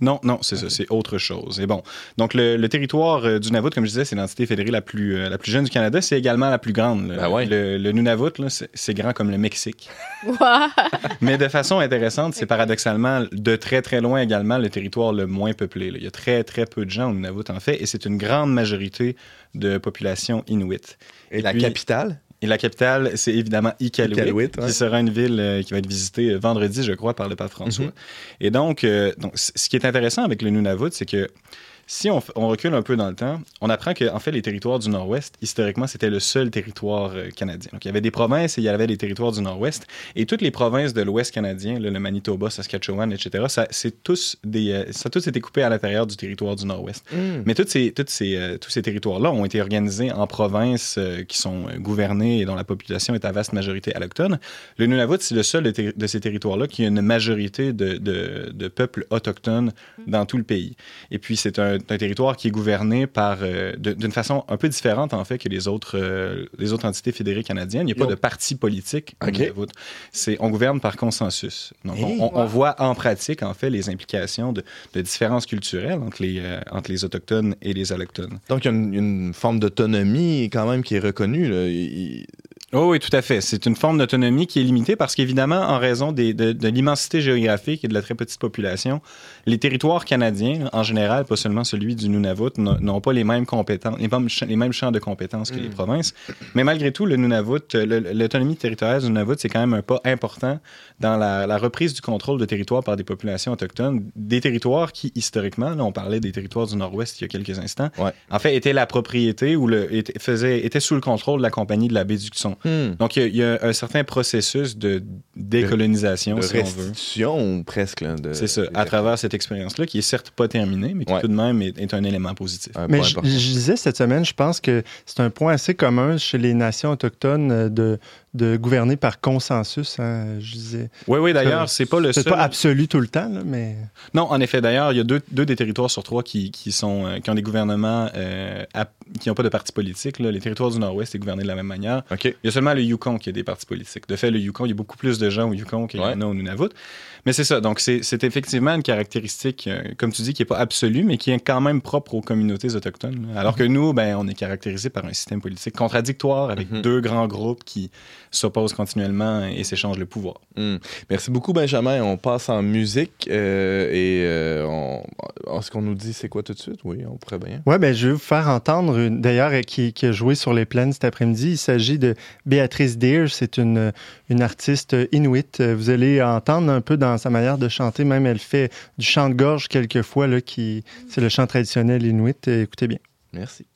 Speaker 3: Non, non, c'est ça, c'est autre chose. Et bon, donc le, le territoire euh, du Nunavut, comme je disais, c'est l'entité fédérée la plus, euh, la plus jeune du Canada. C'est également la plus grande. Le,
Speaker 1: Ben ouais.
Speaker 3: le, le Nunavut, là, c'est c'est grand comme le Mexique. Mais de façon intéressante, c'est paradoxalement de très, très loin également le territoire le moins peuplé. là. Il y a très, très peu de gens au Nunavut, en fait, et c'est une grande majorité de population inuit.
Speaker 1: Et la
Speaker 3: puis-
Speaker 1: capitale?
Speaker 3: Et la capitale, c'est évidemment Iqaluit,
Speaker 1: ouais.
Speaker 3: qui sera une ville euh, qui va être visitée euh, vendredi, je crois, par le pape François.
Speaker 1: Mhm.
Speaker 3: Et donc, euh, donc, ce qui est intéressant avec le Nunavut, c'est que si on, recule un peu dans le temps, on apprend que en fait, les territoires du Nord-Ouest, historiquement, c'était le seul territoire euh, canadien. Donc, il y avait des provinces et il y avait les territoires du Nord-Ouest. Et toutes les provinces de l'Ouest canadien, là, le Manitoba, Saskatchewan, etc., ça, c'est tous des, euh, ça a tous été coupé à l'intérieur du territoire du Nord-Ouest. Mais toutes ces, toutes ces, euh, tous ces territoires-là ont été organisés en provinces qui sont gouvernées et dont la population est à vaste majorité allochtone. Le Nunavut, c'est le seul de ces territoires-là qui a une majorité de, de, de peuples autochtones dans tout le pays. Et puis, c'est un, un territoire qui est gouverné par, euh, d'une façon un peu différente, en fait, que les autres, euh, les autres entités fédérées canadiennes. Il n'y a pas de parti politique au
Speaker 1: OK.
Speaker 3: Nunavut. C'est, on gouverne par consensus. Donc, on-
Speaker 1: Hey.
Speaker 3: on, on
Speaker 4: Wow.
Speaker 3: voit en pratique, en fait, les implications de, de différences culturelles entre les, euh, entre les Autochtones et les Allochtones.
Speaker 1: Donc, il y a une, une forme d'autonomie quand même qui est reconnue. là. Il-
Speaker 3: Oh oui, tout à fait. C'est une forme d'autonomie qui est limitée parce qu'évidemment, en raison des- de, de l'immensité géographique et de la très petite population, les territoires canadiens, en général, pas seulement celui du Nunavut, n'ont pas les mêmes compétences, les mêmes, champs- les mêmes champs de compétences que les provinces. Mais malgré tout, le Nunavut, euh, l'autonomie territoriale du Nunavut, c'est quand même un pas important dans la, la reprise du contrôle de territoires par des populations autochtones, des territoires qui, historiquement, là, on parlait des territoires du Nord-Ouest il y a quelques instants,
Speaker 1: Ouais.
Speaker 3: en fait, étaient la propriété ou le, était, faisait, étaient sous le contrôle de la compagnie de la baie du.
Speaker 1: Hmm.
Speaker 3: Donc, il y, a- il y a un certain processus de décolonisation,
Speaker 1: De
Speaker 3: si on veut.
Speaker 1: restitution, presque.
Speaker 3: C'est ça, à travers cette expérience-là, qui est certes pas terminée, mais qui
Speaker 1: Ouais.
Speaker 3: tout de même est, est un élément positif.
Speaker 1: Un
Speaker 2: Mais
Speaker 1: point
Speaker 2: je, disais cette semaine, je pense que c'est un point assez commun chez les nations autochtones euh, de, de gouverner par consensus. hein, je disais.
Speaker 3: Oui, oui, d'ailleurs, c'est pas le
Speaker 2: C'est
Speaker 3: seul.
Speaker 2: pas absolu tout le temps, là, mais.
Speaker 3: Non, en effet, d'ailleurs, il y a deux, deux des territoires sur trois qui, qui sont, euh, qui ont des gouvernements euh, qui n'ont pas de parti politique. là. Les territoires du Nord-Ouest est gouverné de la même manière.
Speaker 1: OK.
Speaker 3: Il y a seulement le Yukon qui a des partis politiques. De fait, le Yukon, il y a beaucoup plus de gens au Yukon qu'il y en a au Nunavut. Mais c'est ça. Donc, c'est c'est effectivement une caractéristique, euh, comme tu dis, qui n'est pas absolue, mais qui est quand même propre aux communautés autochtones. Alors que nous, ben, on est caractérisé par un système politique contradictoire avec
Speaker 1: Mhm.
Speaker 3: deux grands groupes qui s'opposent continuellement et s'échangent le pouvoir.
Speaker 5: Hmm. Merci beaucoup, Benjamin. On passe en musique euh, et euh, on... ce qu'on nous dit, c'est quoi tout de suite? Oui, on pourrait bien.
Speaker 2: Oui, ben, je vais vous faire entendre, d'ailleurs, qui, qui, a joué sur les plaines cet après-midi. Il s'agit de Béatrice Deer. C'est une, une artiste inuit. Vous allez entendre un peu dans sa manière de chanter. Même, elle fait du chant de gorge quelquefois, là, qui, c'est le chant traditionnel inuit. Écoutez bien.
Speaker 5: Merci.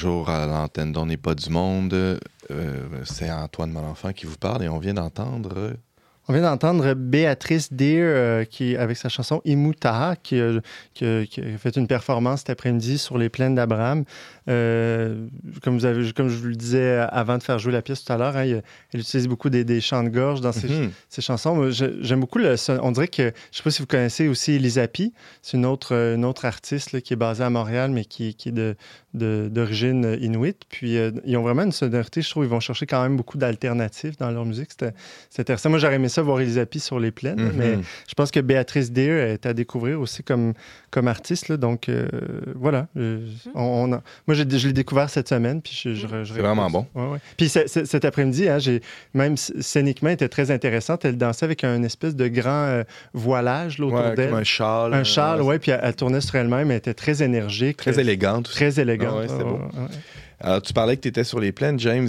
Speaker 5: Toujours à l'antenne d'On pas du monde. Euh, c'est Antoine Malenfant qui vous parle et on vient d'entendre
Speaker 2: on vient d'entendre Béatrice Deer euh, qui, avec sa chanson Imutaha qui, qui, a fait une performance cet après-midi sur les plaines d'Abraham. Euh, comme, vous avez, comme je vous le disais avant de faire jouer la pièce tout à l'heure, hein, elle utilise beaucoup des, chants de gorge dans ses, mm-hmm. chansons. J'aime beaucoup le On dirait que, je ne sais pas si vous connaissez aussi Elisapi, c'est une autre, une autre artiste qui est basée à Montréal, mais qui, qui est de, d'origine inuit. Puis euh, ils ont vraiment une sonorité, je trouve, ils vont chercher quand même beaucoup d'alternatives dans leur musique. C'était intéressant. Moi, j'aurais aimé ça voir Elisapie sur les plaines, mm-hmm. mais je pense que Béatrice Deer est à découvrir aussi comme, comme artiste. Donc euh, voilà. Euh, on, moi, je, l'ai découvert cette semaine. Puis je,
Speaker 5: C'est vraiment bon.
Speaker 2: Puis cet après-midi, hein, même scéniquement, était très intéressante. Elle dansait avec un espèce de grand voilage autour d'elle.
Speaker 5: un châle.
Speaker 2: Un châle, oui. Puis elle, tournait sur elle-même. Elle était très énergique.
Speaker 5: Très élégante.
Speaker 2: Très élégante.
Speaker 5: Ah beau.
Speaker 1: Alors, tu parlais que tu étais sur les plaines, James.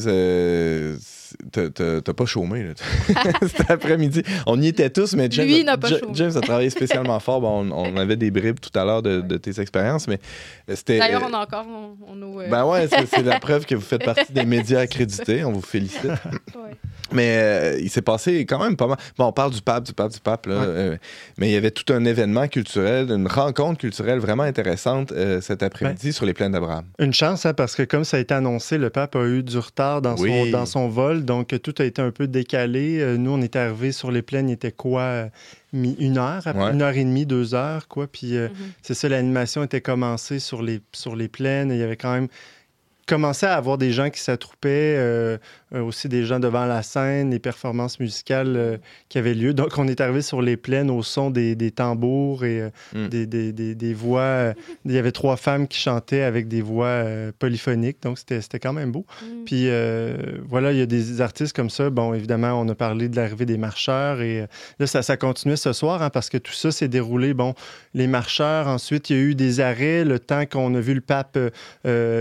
Speaker 1: Euh, t'as pas chômé, là. Cet après-midi. On y était tous, mais James,
Speaker 4: Lui, n'a pas chômé.
Speaker 1: James a travaillé spécialement fort. Bon, on, avait des bribes tout à l'heure de, tes expériences, mais c'était.
Speaker 4: D'ailleurs, on a encore. On,
Speaker 1: euh, Ben ouais, c'est la preuve que vous faites partie des médias accrédités. On vous félicite. ouais. Mais euh, il s'est passé quand même pas mal. Bon, on parle du pape, du pape, du pape, là, euh, mais il y avait tout un événement culturel, une rencontre culturelle vraiment intéressante euh, cet après-midi sur les plaines d'Abraham.
Speaker 2: Une chance, hein, parce que comme ça a été annoncé, le pape a eu du retard dans, son, dans son vol, donc tout a été un peu décalé. nous, on est arrivés sur les plaines, il était quoi une heure, une heure et demie, deux heures, quoi. Puis mm-hmm. c'est ça, l'animation était commencée sur les, sur les plaines. Il y avait quand même commençait à avoir des gens qui s'attroupaient, euh, euh, aussi des gens devant la scène, les performances musicales euh, qui avaient lieu. Donc, on est arrivé sur les plaines au son des, tambours et mm. des, des, des, voix. il y avait trois femmes qui chantaient avec des voix polyphoniques. Donc, c'était quand même beau. Mm. Puis, voilà, il y a des artistes comme ça. Bon, évidemment, on a parlé de l'arrivée des marcheurs et là, ça, ça continuait ce soir hein, parce que tout ça s'est déroulé. Bon, les marcheurs, ensuite, il y a eu des arrêts le temps qu'on a vu le pape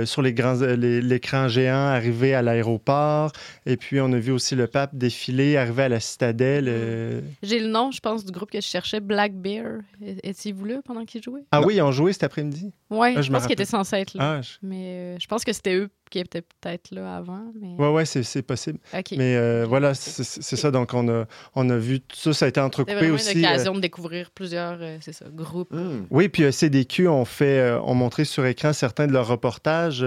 Speaker 2: sur les grands l'écran géant arriver à l'aéroport. Et puis, on a vu aussi le pape défiler, arriver à la citadelle. Euh.
Speaker 4: J'ai le nom, je pense, du groupe que je cherchais, Black Bear. Étiez-vous là pendant qu'ils jouaient?
Speaker 2: Ah oui, ils ont joué cet après-midi?
Speaker 4: Oui, ah, je, pense qu'ils étaient censés être là. Ah, Mais euh, je pense que c'était eux qui était peut-être là avant. Mais...
Speaker 2: Oui, ouais, c'est possible. Mais euh, voilà, c'est ça. Donc, on a, on a vu tout ça, ça a été entrecoupé aussi.
Speaker 4: Une occasion de découvrir plusieurs euh, ça, groupes.
Speaker 2: Hmm. Oui, puis euh, CDQ ont fait, ont montré sur écran certains de leurs reportages.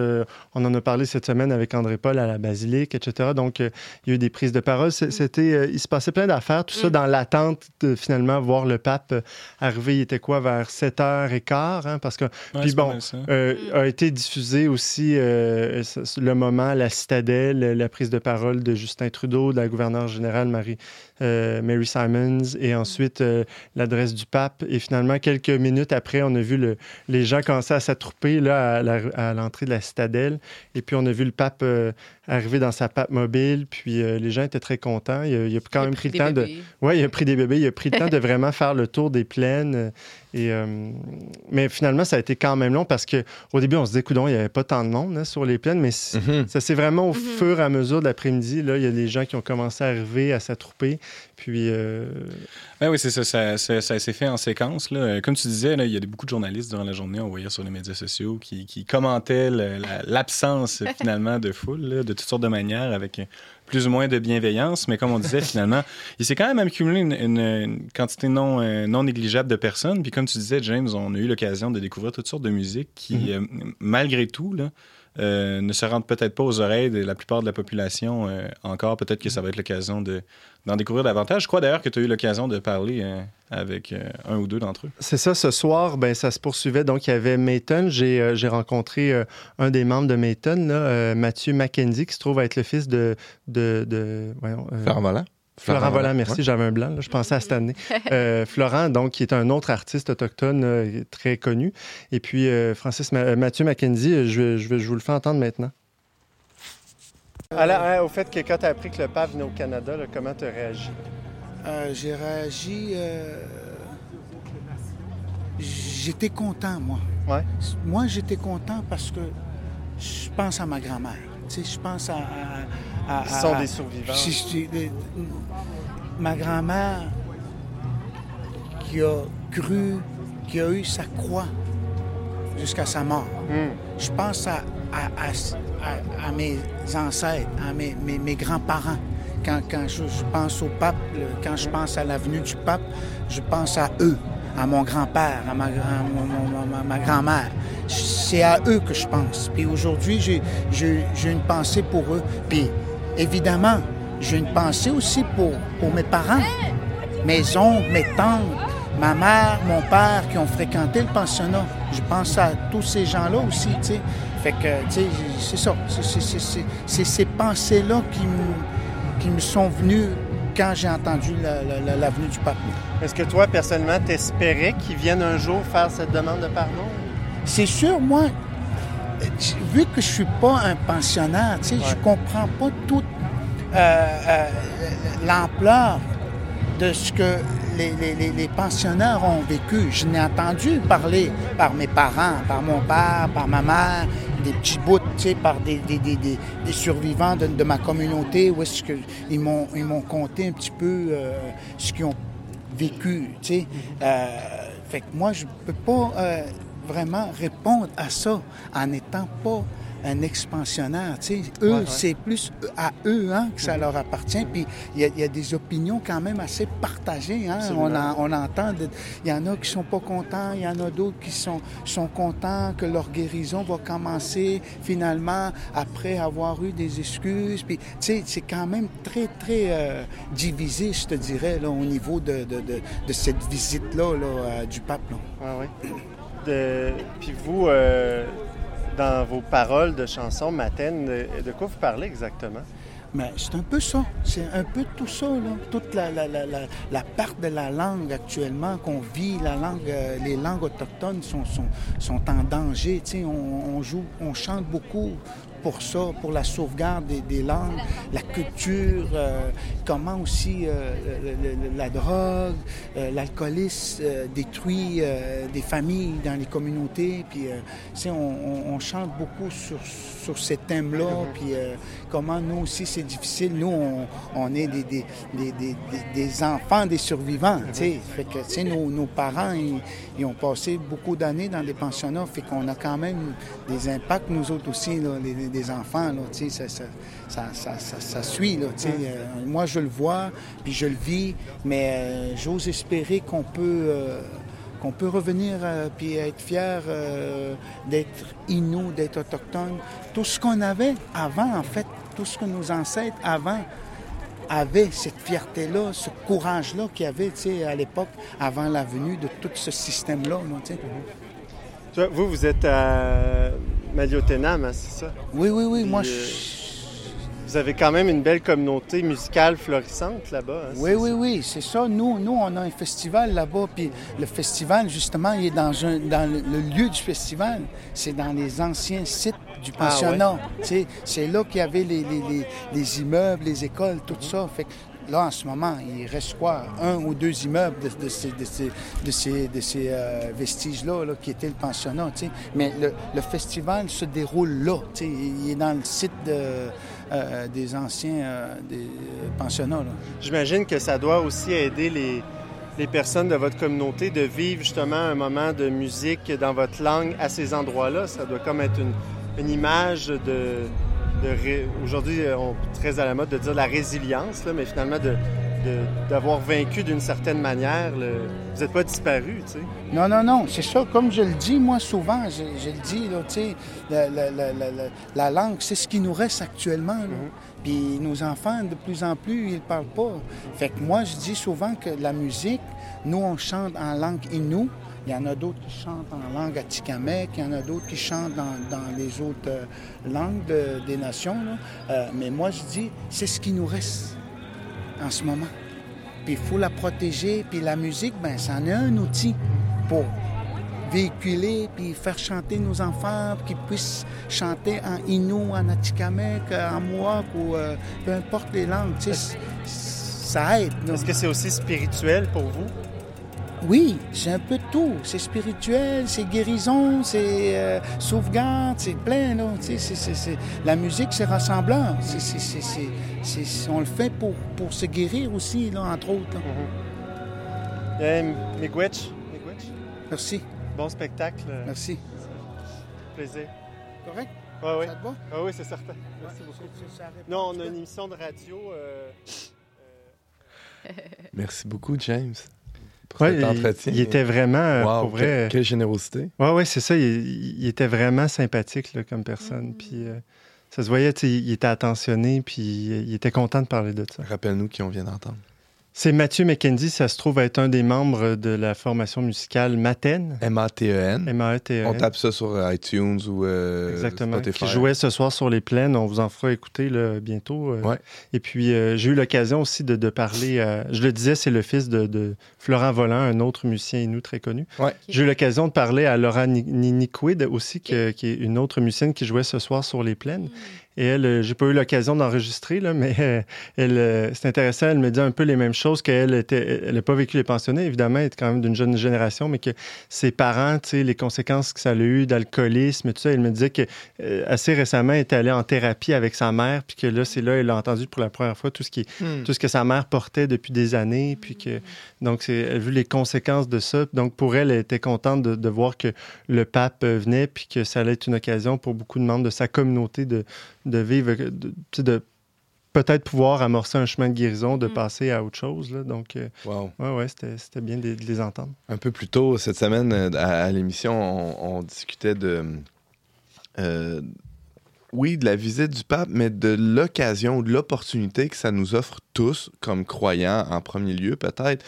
Speaker 2: on en a parlé cette semaine avec André Paul à la Basilique, etc. Donc, il y a eu des prises de parole. Hmm. C'était, il se passait plein d'affaires, tout ça hmm. dans l'attente de finalement voir le pape arriver. Il était quoi, vers 7h15, hein, parce que, puis bon, a été diffusé aussi le moment, la citadelle, la prise de parole de Justin Trudeau, de la gouverneure générale Marie, Mary Simons, et ensuite euh, l'adresse du pape. Et finalement, quelques minutes après, on a vu le, les gens commencer à s'attrouper là, à, l'entrée de la citadelle. Et puis, on a vu le pape euh, arriver dans sa pape mobile. Puis, les gens étaient très contents. Il a, quand même pris, le temps de... Oui, il a pris des bébés. Il a pris le temps de vraiment faire le tour des plaines. Et, mais finalement, ça a été quand même long parce qu'au début, on se disait, coudon, il n'y avait pas tant de monde hein, sur les plaines. Mais mm-hmm. ça c'est vraiment au mm-hmm. fur et à mesure de l'après-midi. Là, il y a des gens qui ont commencé à arriver, à s'attrouper. Puis. Euh,
Speaker 3: ben oui, c'est ça. Ça, s'est fait en séquence. Là. Comme tu disais, il y a beaucoup de journalistes durant la journée, on voyait sur les médias sociaux, qui, commentaient l'absence finalement de foule, de toutes sortes de manières, avec plus ou moins de bienveillance. Mais comme on disait, finalement, il s'est quand même accumulé une, quantité non, euh, non négligeable de personnes. Puis comme tu disais, James, on a eu l'occasion de découvrir toutes sortes de musiques qui, mm-hmm. euh, malgré tout, là, euh, ne se rendent peut-être pas aux oreilles de la plupart de la population euh, encore. Peut-être que ça va être l'occasion d'en découvrir davantage. Je crois d'ailleurs que tu as eu l'occasion de parler euh, avec un ou deux d'entre eux.
Speaker 2: C'est ça, ce soir, ben, ça se poursuivait. Donc, il y avait Mayton. J'ai rencontré un des membres de Mayton, là, Mathieu Mackenzie, qui se trouve être le fils de... de, de Florent Volant, merci, j'avais un blanc, je pensais à cette année. Euh, Florent, donc, qui est un autre artiste autochtone euh, très connu. Et puis, euh, Francis Mathieu Mackenzie, je, je, je, vous le fais entendre maintenant. Alors, hein, au fait que quand tu as appris que le pape venait au Canada, comment tu as réagi?
Speaker 6: J'ai réagi. J'étais content, moi. Ouais. Moi, j'étais content parce que je pense à ma grand-mère. Tu sais, je pense à
Speaker 2: sont des survivants.
Speaker 6: ma grand-mère qui a cru, qui a eu sa croix jusqu'à sa mort. Hmm. Je pense à, à, mes ancêtres, à mes, mes, grands-parents. Quand, quand je, pense au pape, quand je pense à l'avenue du pape, je pense à eux, à mon grand-père, à ma, grand-mère. C'est à eux que je pense. Puis aujourd'hui, j'ai une pensée pour eux. Puis Évidemment, j'ai une pensée aussi pour, mes parents, mes oncles, mes tantes, ma mère, mon père qui ont fréquenté le pensionnat. Je pense à tous ces gens-là aussi, tu sais. Fait que, tu sais, c'est ça. C'est ces pensées-là qui me sont venues quand j'ai entendu l'avenue du pape.
Speaker 2: Est-ce que toi, personnellement, t'espérais qu'ils viennent un jour faire cette demande de pardon?
Speaker 6: C'est sûr, moi, vu que je suis pas un pensionnaire, tu sais, je comprends pas toute euh, euh, l'ampleur de ce que les, les, pensionnaires ont vécu. Je n'ai entendu parler par mes parents, par mon père, par ma mère, des petits bouts, tu sais, par des, des, des, des survivants de, de, ma communauté, où est-ce qu'ils m'ont, ils m'ont conté un petit peu euh, ce qu'ils ont vécu, tu sais. Euh, fait que moi, je peux pas euh, vraiment répondre à ça en n'étant pas un expansionnaire. Tu sais. Eux,
Speaker 2: ouais.
Speaker 6: c'est plus à eux hein, que ça leur appartient. Puis il y, y, a des opinions quand même assez partagées. Hein. On, en, on, entend, il y en a qui sont pas contents, il y en a d'autres qui sont, sont contents que leur guérison va commencer finalement après avoir eu des excuses. Puis tu sais, c'est quand même très, très euh, divisé, je te dirais, là, au niveau de, de, de, de cette visite-là là, euh, du pape. Là.
Speaker 2: Ah, oui. De... Puis vous, euh, dans vos paroles de chansons Matène, de, quoi vous parlez exactement?
Speaker 6: C'est un peu ça. C'est un peu tout ça, là. Toute la, la, la, la, part de la langue actuellement qu'on vit, la langue, euh, les langues autochtones sont, sont, sont en danger. On joue, on chante beaucoup pour ça, pour la sauvegarde des, des langues, la culture, euh, comment aussi euh, le, le, la drogue, euh, l'alcoolisme détruit des familles dans les communautés. Puis, on, on, on, chante beaucoup sur, sur ces thèmes-là. Puis, comment nous aussi, c'est difficile. Nous, on, on est des, des, des, des, enfants des survivants. Fait que, nos, nos parents, ils, ils, ont passé beaucoup d'années dans des pensionnats. Fait qu'on a quand même des impacts, nous autres aussi, là, les, enfants, là, ça, ça, ça, ça, ça, suit. Là, euh, moi, je le vois, puis je le vis, mais euh, j'ose espérer qu'on peut, euh, qu'on peut revenir euh, puis être fier euh, d'être inou, d'être autochtone. Tout ce qu'on avait avant, en fait, tout ce que nos ancêtres avant avaient cette fierté-là, ce courage-là qu'il y avait à l'époque, avant la venue de tout ce système-là.
Speaker 2: Là, vous, vous êtes à Maliotenam, hein, c'est ça?
Speaker 6: Oui, oui, oui.
Speaker 2: Puis,
Speaker 6: moi,
Speaker 2: euh,
Speaker 6: je...
Speaker 2: Vous avez quand même une belle communauté musicale florissante là-bas. Hein,
Speaker 6: oui, oui, oui, c'est ça. Nous, nous, on a un festival là-bas. Puis le festival, justement, il est dans, un, dans le lieu du festival. C'est dans les anciens sites du pensionnat. Ah, ouais. C'est là qu'il y avait les, les, les, les, immeubles, les écoles, tout ça. Fait que là, en ce moment, il reste quoi? Un ou deux immeubles de, de ces, de ces, de ces, de ces euh, vestiges-là là, qui étaient le pensionnat. T'sais. Mais le, le, festival se déroule là. T'sais. Il est dans le site de, euh, des anciens euh, des pensionnats.
Speaker 2: J'imagine que ça doit aussi aider les, les personnes de votre communauté de vivre justement un moment de musique dans votre langue à ces endroits-là. Ça doit comme être une, une image de aujourd'hui, on est très à la mode de dire la résilience, là, mais finalement de, d'avoir vaincu d'une certaine manière. Le... Vous n'êtes pas disparu, tu sais.
Speaker 6: Non, non, non, c'est ça. Comme je le dis, moi, souvent, je, je le dis, là, tu sais, la, la, la, la, langue, c'est ce qui nous reste actuellement. Mm -hmm. Puis nos enfants, de plus en plus, ils ne parlent pas. Fait que moi, je dis souvent que la musique, nous, on chante en langue inou, il y en a d'autres qui chantent en langue atikamekw, il y en a d'autres qui chantent dans, dans les autres euh, langues de, des nations. Euh, mais moi, je dis, c'est ce qui nous reste en ce moment. Puis il faut la protéger. Puis la musique, ben, c'en est un outil pour véhiculer puis faire chanter nos enfants, qu'ils puissent chanter en Innu, en Atikamekw, en Mohawk ou euh, peu importe les langues. Tu sais, ça aide.
Speaker 2: Est-ce que c'est aussi spirituel pour vous?
Speaker 6: Oui, c'est un peu de tout. C'est spirituel, c'est guérison, c'est euh, sauvegarde, c'est plein. Là. C est, c est, c est... La musique, c'est rassemblant. on le fait pour, pour se guérir aussi, là, entre autres. Là.
Speaker 2: Mm -hmm. Miigwech.
Speaker 6: Merci.
Speaker 2: Bon spectacle.
Speaker 6: Merci.
Speaker 2: Plaisir.
Speaker 6: Correct?
Speaker 2: Oui, oui.
Speaker 6: Ça te va?
Speaker 2: Ah, oui, c'est certain. Merci ouais, beaucoup. Non, on a une émission de radio. Euh...
Speaker 1: Merci beaucoup, James.
Speaker 2: Ouais, il, il, était vraiment,
Speaker 1: wow,
Speaker 2: pour vrai...
Speaker 1: Quelle, générosité.
Speaker 2: Oui, oui, c'est ça. Il, il, était vraiment sympathique là, comme personne. Mm. Puis euh, ça se voyait, il était attentionné, puis il était content de parler de ça.
Speaker 1: Rappelle-nous qui on vient d'entendre.
Speaker 2: C'est Mathieu McKenzie, ça se trouve être un des membres de la formation musicale Maten.
Speaker 1: M-A-T-E-N.
Speaker 2: M-A-T-E-N.
Speaker 1: On tape ça sur iTunes ou euh,
Speaker 2: Exactement.
Speaker 1: Spotify.
Speaker 2: Qui jouait ce soir sur les plaines. On vous en fera écouter là, bientôt.
Speaker 1: Ouais.
Speaker 2: Et puis, euh, j'ai eu l'occasion aussi de, de parler. À... Je le disais, c'est le fils de, de, Florent Volant, un autre musicien inou très connu.
Speaker 1: Ouais.
Speaker 2: J'ai eu l'occasion de parler à Laura Niniquid aussi, qui, qui, est une autre musicienne qui jouait ce soir sur les plaines. Mm. Et elle, j'ai pas eu l'occasion d'enregistrer, là, mais elle, c'est intéressant, elle me dit un peu les mêmes choses qu'elle était, elle n'a pas vécu les pensionnés, évidemment, elle est quand même d'une jeune génération, mais que ses parents, tu sais, les conséquences que ça a eu d'alcoolisme, tout ça, elle me disait que assez récemment, elle était allée en thérapie avec sa mère, puis que là, c'est là, elle a entendu pour la première fois tout ce, qui, hmm. tout ce que sa mère portait depuis des années, puis que, donc, c'est, elle a vu les conséquences de ça. Donc, pour elle, elle était contente de, de voir que le pape venait, puis que ça allait être une occasion pour beaucoup de membres de sa communauté de, de vivre, de, de peut-être pouvoir amorcer un chemin de guérison, de mm. passer à autre chose. Là. Donc, euh, ouais, ouais, c'était bien de, les entendre.
Speaker 1: Un peu plus tôt cette semaine, euh, à, l'émission, on, discutait de. Euh, oui, de la visite du pape, mais de l'occasion, de l'opportunité que ça nous offre tous, comme croyants en premier lieu peut-être,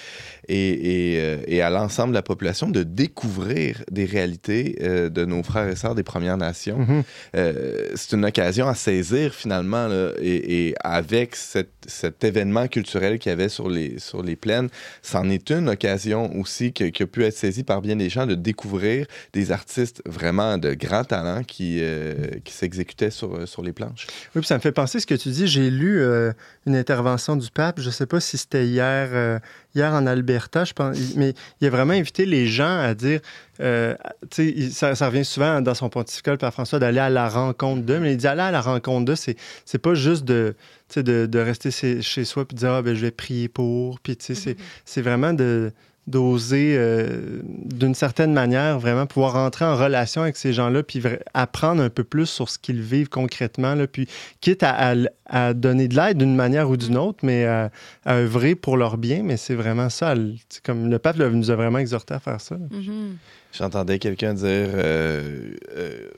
Speaker 1: et, euh, et, à l'ensemble de la population, de découvrir des réalités euh, de nos frères et sœurs des Premières Nations. Mm-hmm. Euh, c'est une occasion à saisir finalement, là, et, et, avec cette, cet événement culturel qu'il y avait sur les, sur les plaines, c'en est une occasion aussi qui a pu être saisie par bien des gens de découvrir des artistes vraiment de grand talent qui, qui s'exécutaient sur, sur les planches.
Speaker 2: Oui, puis ça me fait penser ce que tu dis. J'ai lu une intervention du pape, je ne sais pas si c'était hier, euh, hier en Alberta, je pense, mais il a vraiment invité les gens à dire, euh, ça, ça, revient souvent dans son pontifical, Père François, d'aller à la rencontre d'eux, mais il dit aller à la rencontre d'eux, c'est, c'est pas juste de, de, de rester chez, soi et de dire, ah, ben, je vais prier pour, puis mm-hmm. c'est vraiment de d'oser, euh, d'une certaine manière, vraiment pouvoir rentrer en relation avec ces gens-là, puis apprendre un peu plus sur ce qu'ils vivent concrètement, là, puis quitte à, à, donner de l'aide d'une manière ou d'une autre, mais à, œuvrer pour leur bien. Mais c'est vraiment ça. Comme le pape nous a vraiment exhorté à faire ça.
Speaker 1: Mm-hmm. J'entendais quelqu'un dire. Euh, euh,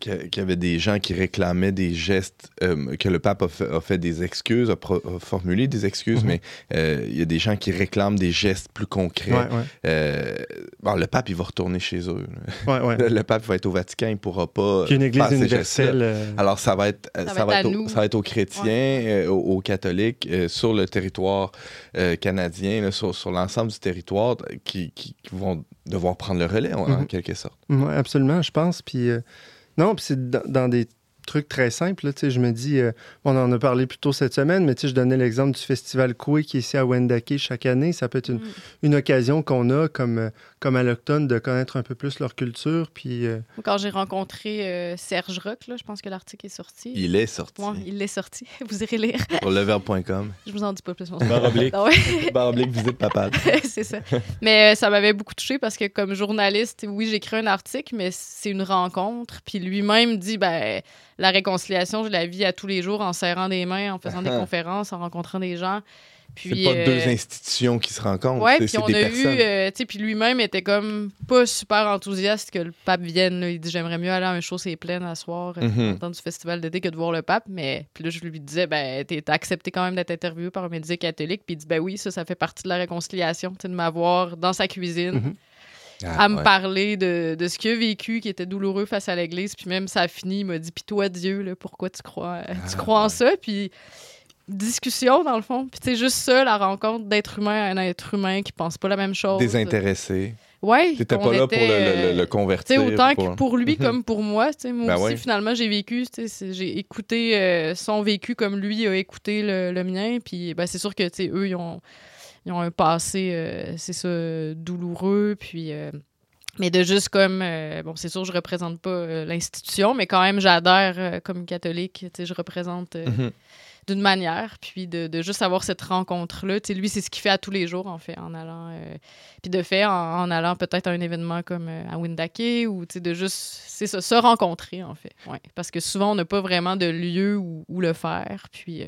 Speaker 1: qu'il y avait des gens qui réclamaient des gestes, euh, que le pape a fait, des excuses, a, formulé des excuses, mhm. mais euh, il y a des gens qui réclament des gestes plus concrets. Euh, bon, le pape, il va retourner chez eux. le, pape va être au Vatican, il ne pourra pas.
Speaker 2: Puis une église universelle.
Speaker 1: Alors, ça va être, ça, va, être, ça va être aux chrétiens, aux, catholiques, sur le territoire canadien, sur, sur l'ensemble du territoire, qui, qui, vont devoir prendre le relais, en, en mhm. quelque sorte.
Speaker 2: Oui, absolument, je pense. Puis. Non, puis c'est dans, des truc très simple. Là, je me dis, euh, on en a parlé plus tôt cette semaine, mais je donnais l'exemple du festival Koué qui est ici à Wendake chaque année. Ça peut être une, mm. occasion qu'on a comme, euh, comme à l'octone de connaître un peu plus leur culture. Puis, euh,
Speaker 4: Quand j'ai rencontré Serge Rock, je pense que l'article est sorti.
Speaker 1: Il est sorti.
Speaker 4: il est sorti. Vous irez lire.
Speaker 1: Sur leverbe.com.
Speaker 4: Je vous en dis pas plus.
Speaker 1: Barre oblique. Barre oblique, visite papale.
Speaker 4: c'est ça. Mais ça m'avait beaucoup touché parce que comme journaliste, oui, j'écris un article, mais c'est une rencontre. Puis lui-même dit, ben la réconciliation, je la vis à tous les jours en serrant des mains, en faisant des conférences, en rencontrant des gens.
Speaker 1: Puis, c'est pas deux euh, institutions qui se rencontrent.
Speaker 4: Oui, puis on a eu, euh, tu sais, puis lui-même était comme pas super enthousiaste que le pape vienne. Il dit j'aimerais mieux aller à un show c'est plein à soir mm -hmm. du festival d'été que de voir le pape. Mais puis là je lui disais ben t'as accepté quand même d'être interviewé par un médecin catholique. Puis il dit ben oui ça ça fait partie de la réconciliation, de m'avoir dans sa cuisine. Mhm. Ah, à me parler de, de ce qu'il a vécu qui était douloureux face à l'Église. Puis même ça a fini, il m'a dit Puis toi, Dieu, là, pourquoi tu crois, tu ah, crois en ça? Puis discussion, dans le fond. Puis c'est juste ça, la rencontre d'être humain à un être humain qui pense pas la même chose.
Speaker 1: Désintéressé.
Speaker 4: Ouais.
Speaker 1: T'étais pas là pour le, le, convertir.
Speaker 4: autant que pour lui comme pour moi. Moi ben aussi, finalement, j'ai vécu, j'ai écouté euh, son vécu comme lui a écouté le, mien. Puis ben, c'est sûr que eux, ils ont ils ont un passé, euh, c'est ça, douloureux. Puis. Euh, mais de juste comme, bon, c'est sûr, je représente pas l'institution, mais quand même, j'adhère comme catholique. Je représente mhm. D'une manière. Puis de, juste avoir cette rencontre-là. Lui, c'est ce qu'il fait à tous les jours, en fait, en allant. puis de fait, en, allant peut-être à un événement comme à Windake ou de juste, c'est se rencontrer, en fait. Ouais. Parce que souvent, on n'a pas vraiment de lieu où, où le faire. Puis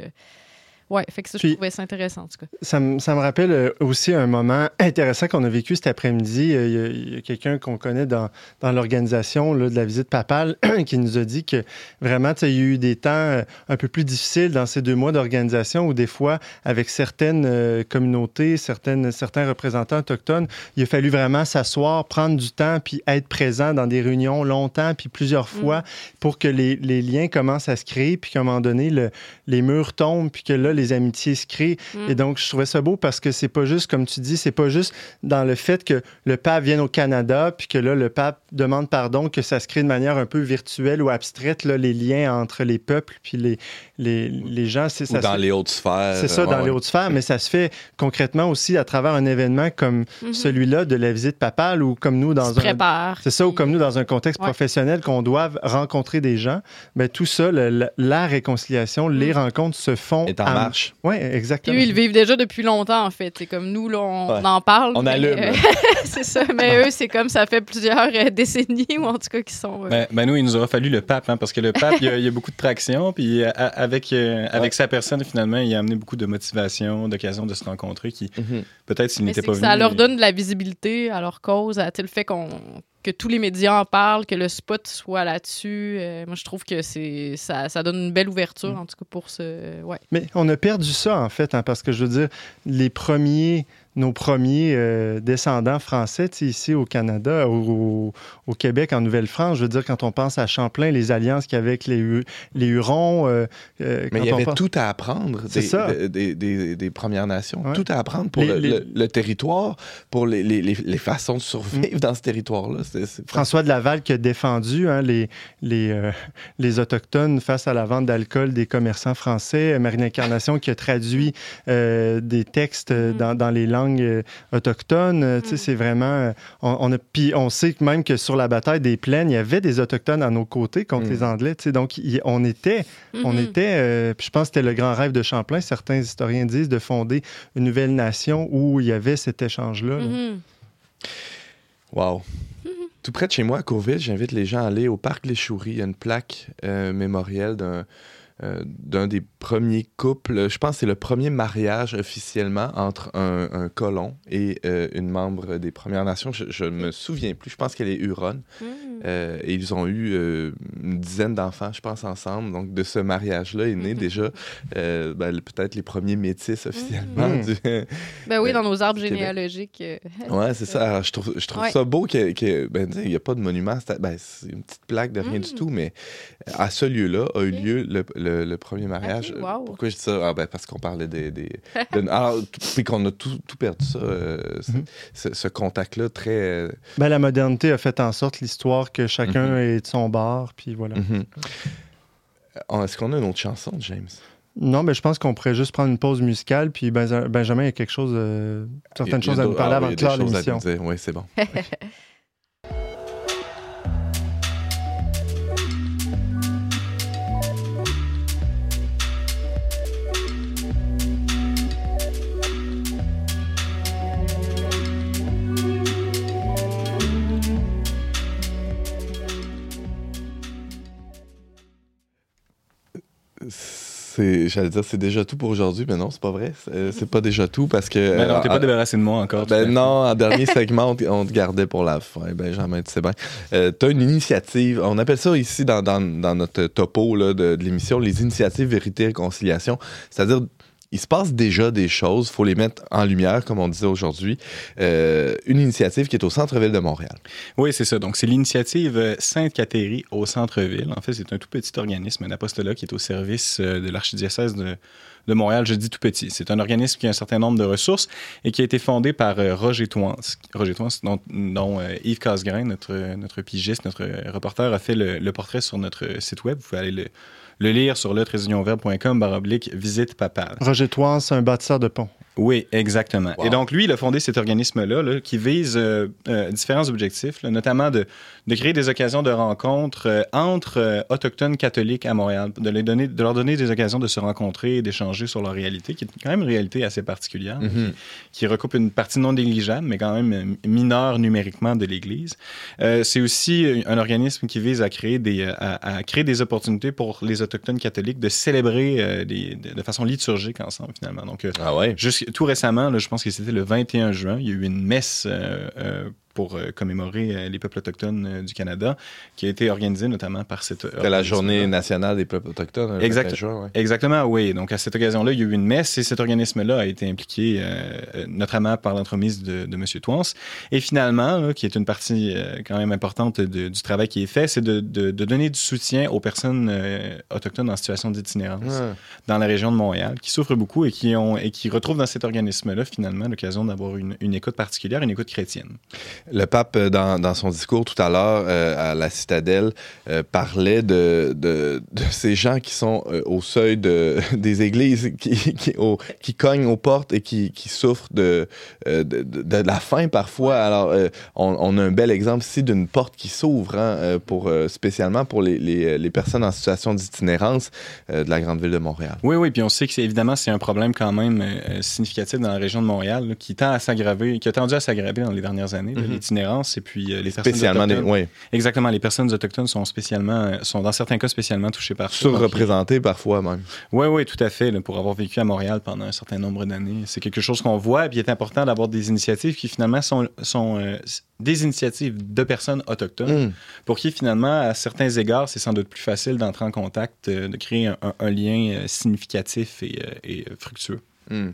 Speaker 4: oui, fait que ça, je trouvais ça intéressant, en tout cas.
Speaker 2: Ça, me, ça me rappelle euh, aussi un moment intéressant qu'on a vécu cet après-midi. Euh, il y a, quelqu'un qu'on connaît dans, dans l'organisation de la visite papale qui nous a dit que vraiment, il y a eu des temps euh, un peu plus difficiles dans ces deux mois d'organisation où des fois, avec certaines communautés, certaines, certains représentants autochtones, il a fallu vraiment s'asseoir, prendre du temps, puis être présent dans des réunions longtemps, puis plusieurs mm. fois, pour que les, les, liens commencent à se créer, puis qu'à un moment donné, le, les murs tombent, puis que là, les les amitiés se créent.
Speaker 4: Mm.
Speaker 2: Et donc, je trouvais ça beau parce que c'est pas juste, comme tu dis, c'est pas juste dans le fait que le pape vienne au Canada, puis que là, le pape demande pardon, que ça se crée de manière un peu virtuelle ou abstraite, là, les liens entre les peuples, puis les, les, les gens. C'est,
Speaker 1: Ou
Speaker 2: ça
Speaker 1: dans
Speaker 2: se-
Speaker 1: les hautes sphères.
Speaker 2: c'est ça,
Speaker 1: ouais,
Speaker 2: dans les hautes sphères, mais ça se fait concrètement aussi à travers un événement comme
Speaker 4: Mhm.
Speaker 2: celui-là de la visite papale ou comme nous dans
Speaker 4: se
Speaker 2: un. C'est ça, ou comme nous dans un contexte
Speaker 4: Ouais.
Speaker 2: professionnel qu'on doit rencontrer des gens. Mais tout ça, le- la réconciliation, les
Speaker 4: Mm.
Speaker 2: rencontres se font.
Speaker 1: Est en
Speaker 2: à-
Speaker 1: marche.
Speaker 2: Oui, exactement.
Speaker 4: eux, ils le vivent déjà depuis longtemps, en fait. C'est comme nous, là, on,
Speaker 1: Ouais.
Speaker 4: on en parle.
Speaker 1: On
Speaker 4: mais,
Speaker 1: allume.
Speaker 4: euh, c'est ça. Mais eux, c'est comme ça fait plusieurs euh, décennies, ou en tout cas, qui sont. euh,
Speaker 3: Ben, ben nous, il nous aura fallu le pape, hein, parce que le pape, il y a, il y a beaucoup de traction, puis euh, a- avec, euh, avec sa personne, finalement, il a amené beaucoup de motivation, d'occasion de se rencontrer, qui
Speaker 1: Mhm.
Speaker 3: peut-être s'il
Speaker 4: mais
Speaker 3: n'était
Speaker 4: c'est
Speaker 3: pas venu.
Speaker 4: ça leur donne de la visibilité à leur cause, à le fait qu'on que tous les médias en parlent, que le spot soit là-dessus. Euh, moi, je trouve que c'est ça, ça donne une belle ouverture, en tout cas, pour ce... Ouais.
Speaker 2: Mais on a perdu ça, en fait, hein, parce que je veux dire, les premiers, nos premiers euh, descendants français, ici au Canada, au, au Québec, en Nouvelle-France, je veux dire, quand on pense à Champlain, les alliances qu'il y avait avec les, Hu- les Hurons. euh, euh,
Speaker 1: Mais il y avait
Speaker 2: pense-
Speaker 1: tout à apprendre
Speaker 2: C'est
Speaker 1: des,
Speaker 2: ça.
Speaker 1: de- des, des- des Premières Nations.
Speaker 2: Ouais.
Speaker 1: Tout à apprendre pour
Speaker 2: Les-
Speaker 1: le,
Speaker 2: les-
Speaker 1: le- le territoire, pour les, les- les- les façons de survivre dans ce territoire-là.
Speaker 2: François de Laval qui a défendu hein, les, les, euh, les Autochtones face à la vente d'alcool des commerçants français. Marine Incarnation qui a traduit euh, des textes
Speaker 4: Mhm.
Speaker 2: dans, dans les langues euh, autochtones. Euh, tu sais,
Speaker 4: Mhm.
Speaker 2: C'est vraiment... euh, On, on a, puis on sait que même que sur la bataille des plaines, il y avait des Autochtones à nos côtés contre
Speaker 1: Mhm.
Speaker 2: les Anglais. tu sais. Donc, on était... On
Speaker 4: Mhm.
Speaker 2: était euh, puis je pense que c'était le grand rêve de Champlain, certains historiens disent, de fonder une nouvelle nation où il y avait cet échange-là. là.
Speaker 4: Mhm.
Speaker 1: Wow.
Speaker 4: Mhm.
Speaker 1: Tout près de chez moi, à Courville, j'invite les gens à aller au parc Les Chouris. Il y a une plaque euh, mémorielle d'un euh, d'un des premiers couples. Je pense que c'est le premier mariage officiellement entre un, un colon et euh, une membre des Premières Nations. Je ne me souviens plus. Je pense qu'elle est Huronne.
Speaker 4: Mhm.
Speaker 1: Euh, et ils ont eu euh, une dizaine d'enfants, je pense, ensemble. Donc, de ce mariage-là est né
Speaker 4: Mhm.
Speaker 1: déjà euh, ben, peut-être les premiers métis officiellement. Du-
Speaker 4: Ben oui, dans nos arbres généalogiques.
Speaker 1: Ouais, c'est ça. Alors, je trouve, je trouve
Speaker 4: Ouais.
Speaker 1: ça beau qu'il que, ben, n'y a pas de monument. C'est ben, c'est une petite plaque de rien du tout, mais à ce lieu-là a eu lieu le, le- le premier mariage.
Speaker 4: Wow.
Speaker 1: Pourquoi je dis ça? Ah, ben, parce qu'on parlait des. des de- alors, tout- puis qu'on a tout, tout perdu ça, euh, ce-
Speaker 2: Mhm.
Speaker 1: ce, ce contact-là très. euh,
Speaker 2: Ben, la modernité a fait en sorte l'histoire que chacun
Speaker 1: Mhm.
Speaker 2: est de son bar, puis voilà.
Speaker 1: mhm. Euh, Est-ce qu'on a une autre chanson, James?
Speaker 2: Non, mais je pense qu'on pourrait juste prendre une pause musicale, puis Benza- Benjamin, il y a quelque chose, euh, certaines choses à nous parler
Speaker 1: ah
Speaker 2: avant de clore l'émission.
Speaker 1: Oui, c'est bon. C'est, j'allais dire, c'est déjà tout pour aujourd'hui, mais non, c'est pas vrai. C'est, c'est pas déjà tout parce que.
Speaker 3: Ben non, t'es
Speaker 1: euh,
Speaker 3: pas débarrassé de moi encore.
Speaker 1: Ben non, en dernier segment, on te, on te gardait pour la fin. Benjamin, tu sais bien. Euh, tu as une initiative, on appelle ça ici dans, dans, dans notre topo là, de, de l'émission, les initiatives vérité et réconciliation. C'est-à-dire, il se passe déjà des choses, il faut les mettre en lumière, comme on disait aujourd'hui. Euh, une initiative qui est au centre-ville de Montréal.
Speaker 3: Oui, c'est ça. Donc, c'est l'initiative Sainte-Cathérie au centre-ville. En fait, c'est un tout petit organisme, un apostolat qui est au service euh, de l'archidiocèse de, Montréal. Je dis tout petit. C'est un organisme qui a un certain nombre de ressources et qui a été fondé par euh, Roger Toance. Roger dont, Yves Casgrain, notre, notre pigiste, notre reporter, a fait le, le portrait sur notre site web. Vous pouvez aller le, le lire sur le baroblique visite papale.
Speaker 2: Roger Toine, c'est un bâtisseur de pont.
Speaker 3: Oui, exactement.
Speaker 1: Wow.
Speaker 3: Et donc, lui, il a fondé cet organisme-là là, qui vise euh, euh, différents objectifs, là, notamment de, de créer des occasions de rencontres euh, entre autochtones catholiques à Montréal, de, les donner, de leur donner des occasions de se rencontrer et d'échanger sur leur réalité, qui est quand même une réalité assez particulière,
Speaker 1: Mhm.
Speaker 3: qui recoupe une partie non négligeable, mais quand même mineure numériquement de l'Église. C'est aussi un organisme qui vise à créer des, à, à créer des opportunités pour les autochtones catholiques de célébrer des- de, de façon liturgique ensemble, finalement. Donc,
Speaker 1: Ah ouais?
Speaker 3: Tout récemment, je pense que c'était le 21 juin, il y a eu une messe euh, euh, pour commémorer les peuples autochtones du Canada, qui a été organisée notamment par cette.
Speaker 1: C'était la journée nationale des peuples autochtones.
Speaker 3: Exact, Exactement, oui. Donc à cette occasion-là, il y a eu une messe et cet organisme-là a été impliqué notamment par l'entremise de, de M. Twance. Et finalement, qui est une partie quand même importante du travail qui est fait, c'est de, de, donner du soutien aux personnes autochtones en situation d'itinérance dans la région de Montréal, qui souffrent beaucoup et qui, ont, et qui retrouvent dans cet organisme-là, finalement, l'occasion d'avoir une, une, écoute particulière, une écoute chrétienne.
Speaker 1: Le pape, euh, dans, dans son discours tout à l'heure euh, à la citadelle, euh, parlait de, de, de, ces gens qui sont au seuil de, des églises, qui, qui, qui, cognent aux portes et qui, qui souffrent de, la faim parfois. Alors, on, on, a un bel exemple ici d'une porte qui s'ouvre, hein, pour, spécialement pour les, les, les, personnes en situation d'itinérance de la grande ville de Montréal.
Speaker 3: Oui, oui, puis on sait que c'est évidemment c'est un problème quand même significatif dans la région de Montréal qui tend à s'aggraver, qui a tendu à s'aggraver dans les dernières années. L'itinérance et puis euh, les personnes
Speaker 1: spécialement
Speaker 3: autochtones. Exactement, les personnes autochtones sont spécialement, euh, sont dans certains cas spécialement touchées par
Speaker 1: ça. Surreprésentées parfois même.
Speaker 3: Oui, oui, tout à fait. pour avoir vécu à Montréal pendant un certain nombre d'années, c'est quelque chose qu'on voit. Et puis il est important d'avoir des initiatives qui finalement sont, sont des initiatives de personnes autochtones mm. pour qui finalement, à certains égards, c'est sans doute plus facile d'entrer en contact, de créer un, lien significatif et, et fructueux.
Speaker 1: Mm.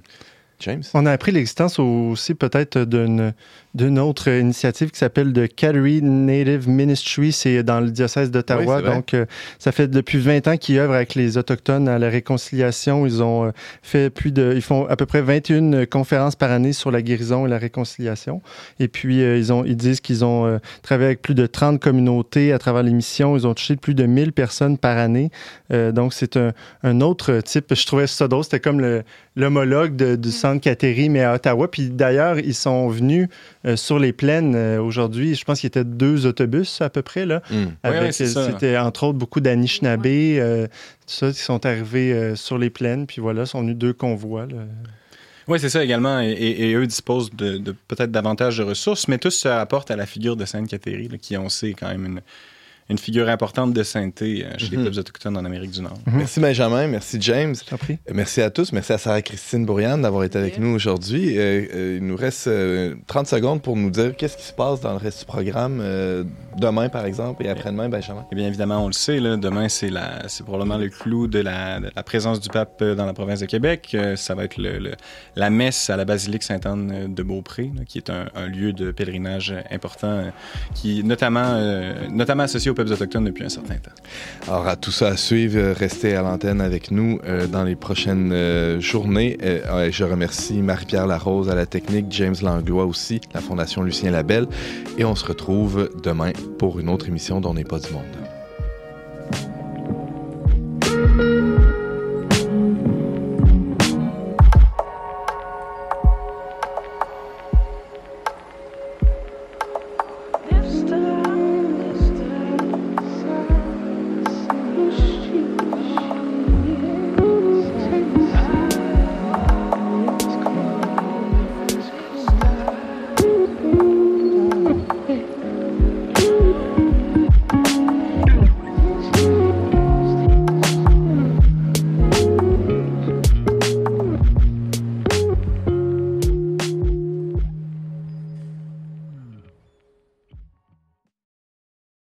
Speaker 1: James?
Speaker 2: On a appris l'existence aussi peut-être d'une d'une autre initiative qui s'appelle The Cattery Native Ministry. C'est dans le diocèse d'Ottawa. donc, euh, ça fait depuis 20 ans qu'ils œuvrent avec les Autochtones à la réconciliation. Ils ont euh, fait plus de. Ils font à peu près 21 conférences par année sur la guérison et la réconciliation. Et puis, euh, ils, ont, ils disent qu'ils ont travaillé avec plus de 30 communautés à travers l'émission. Ils ont touché plus de 1000 personnes par année. donc, c'est un, un, autre type. Je trouvais ça drôle. C'était comme l'homologue du centre Cattery, mais à Ottawa. Puis d'ailleurs, ils sont venus euh, sur les plaines euh, aujourd'hui. Je pense qu'il y était deux autobus à peu près. Là,
Speaker 1: hmm.
Speaker 2: avec, C'était entre autres beaucoup d'Anishinaabe, euh, tout ça, qui sont arrivés sur les plaines. Puis voilà, sont venus deux convois.
Speaker 3: Oui, c'est ça également. Et, eux disposent de, peut-être davantage de ressources, mais tous se rapportent à la figure de Sainte-Catherine, qui, on sait, quand même une, une figure importante de sainteté euh, chez les mhm. peuples autochtones en Amérique du Nord.
Speaker 1: Mhm. Merci Benjamin, merci James. Merci à tous, merci à Sarah-Christine Bourriane d'avoir été avec nous aujourd'hui. Euh, euh, il nous reste 30 secondes pour nous dire qu'est-ce qui se passe dans le reste du programme demain, par exemple, et après-demain, Benjamin.
Speaker 3: Eh bien, évidemment, on le sait, là, demain, c'est, la, c'est probablement le clou de la, la, présence du pape dans la province de Québec. ça va être le, la messe à la basilique Sainte-Anne de Beaupré, qui est un, un, lieu de pèlerinage important, qui notamment, notamment associé au peuples depuis un certain temps.
Speaker 1: Alors, à tout ça à suivre, restez à l'antenne avec nous euh, dans les prochaines euh, journées. Euh, je remercie Marie-Pierre Larose à la technique, James Langlois aussi, la Fondation Lucien Labelle, et on se retrouve demain pour une autre émission dont n'est pas du monde.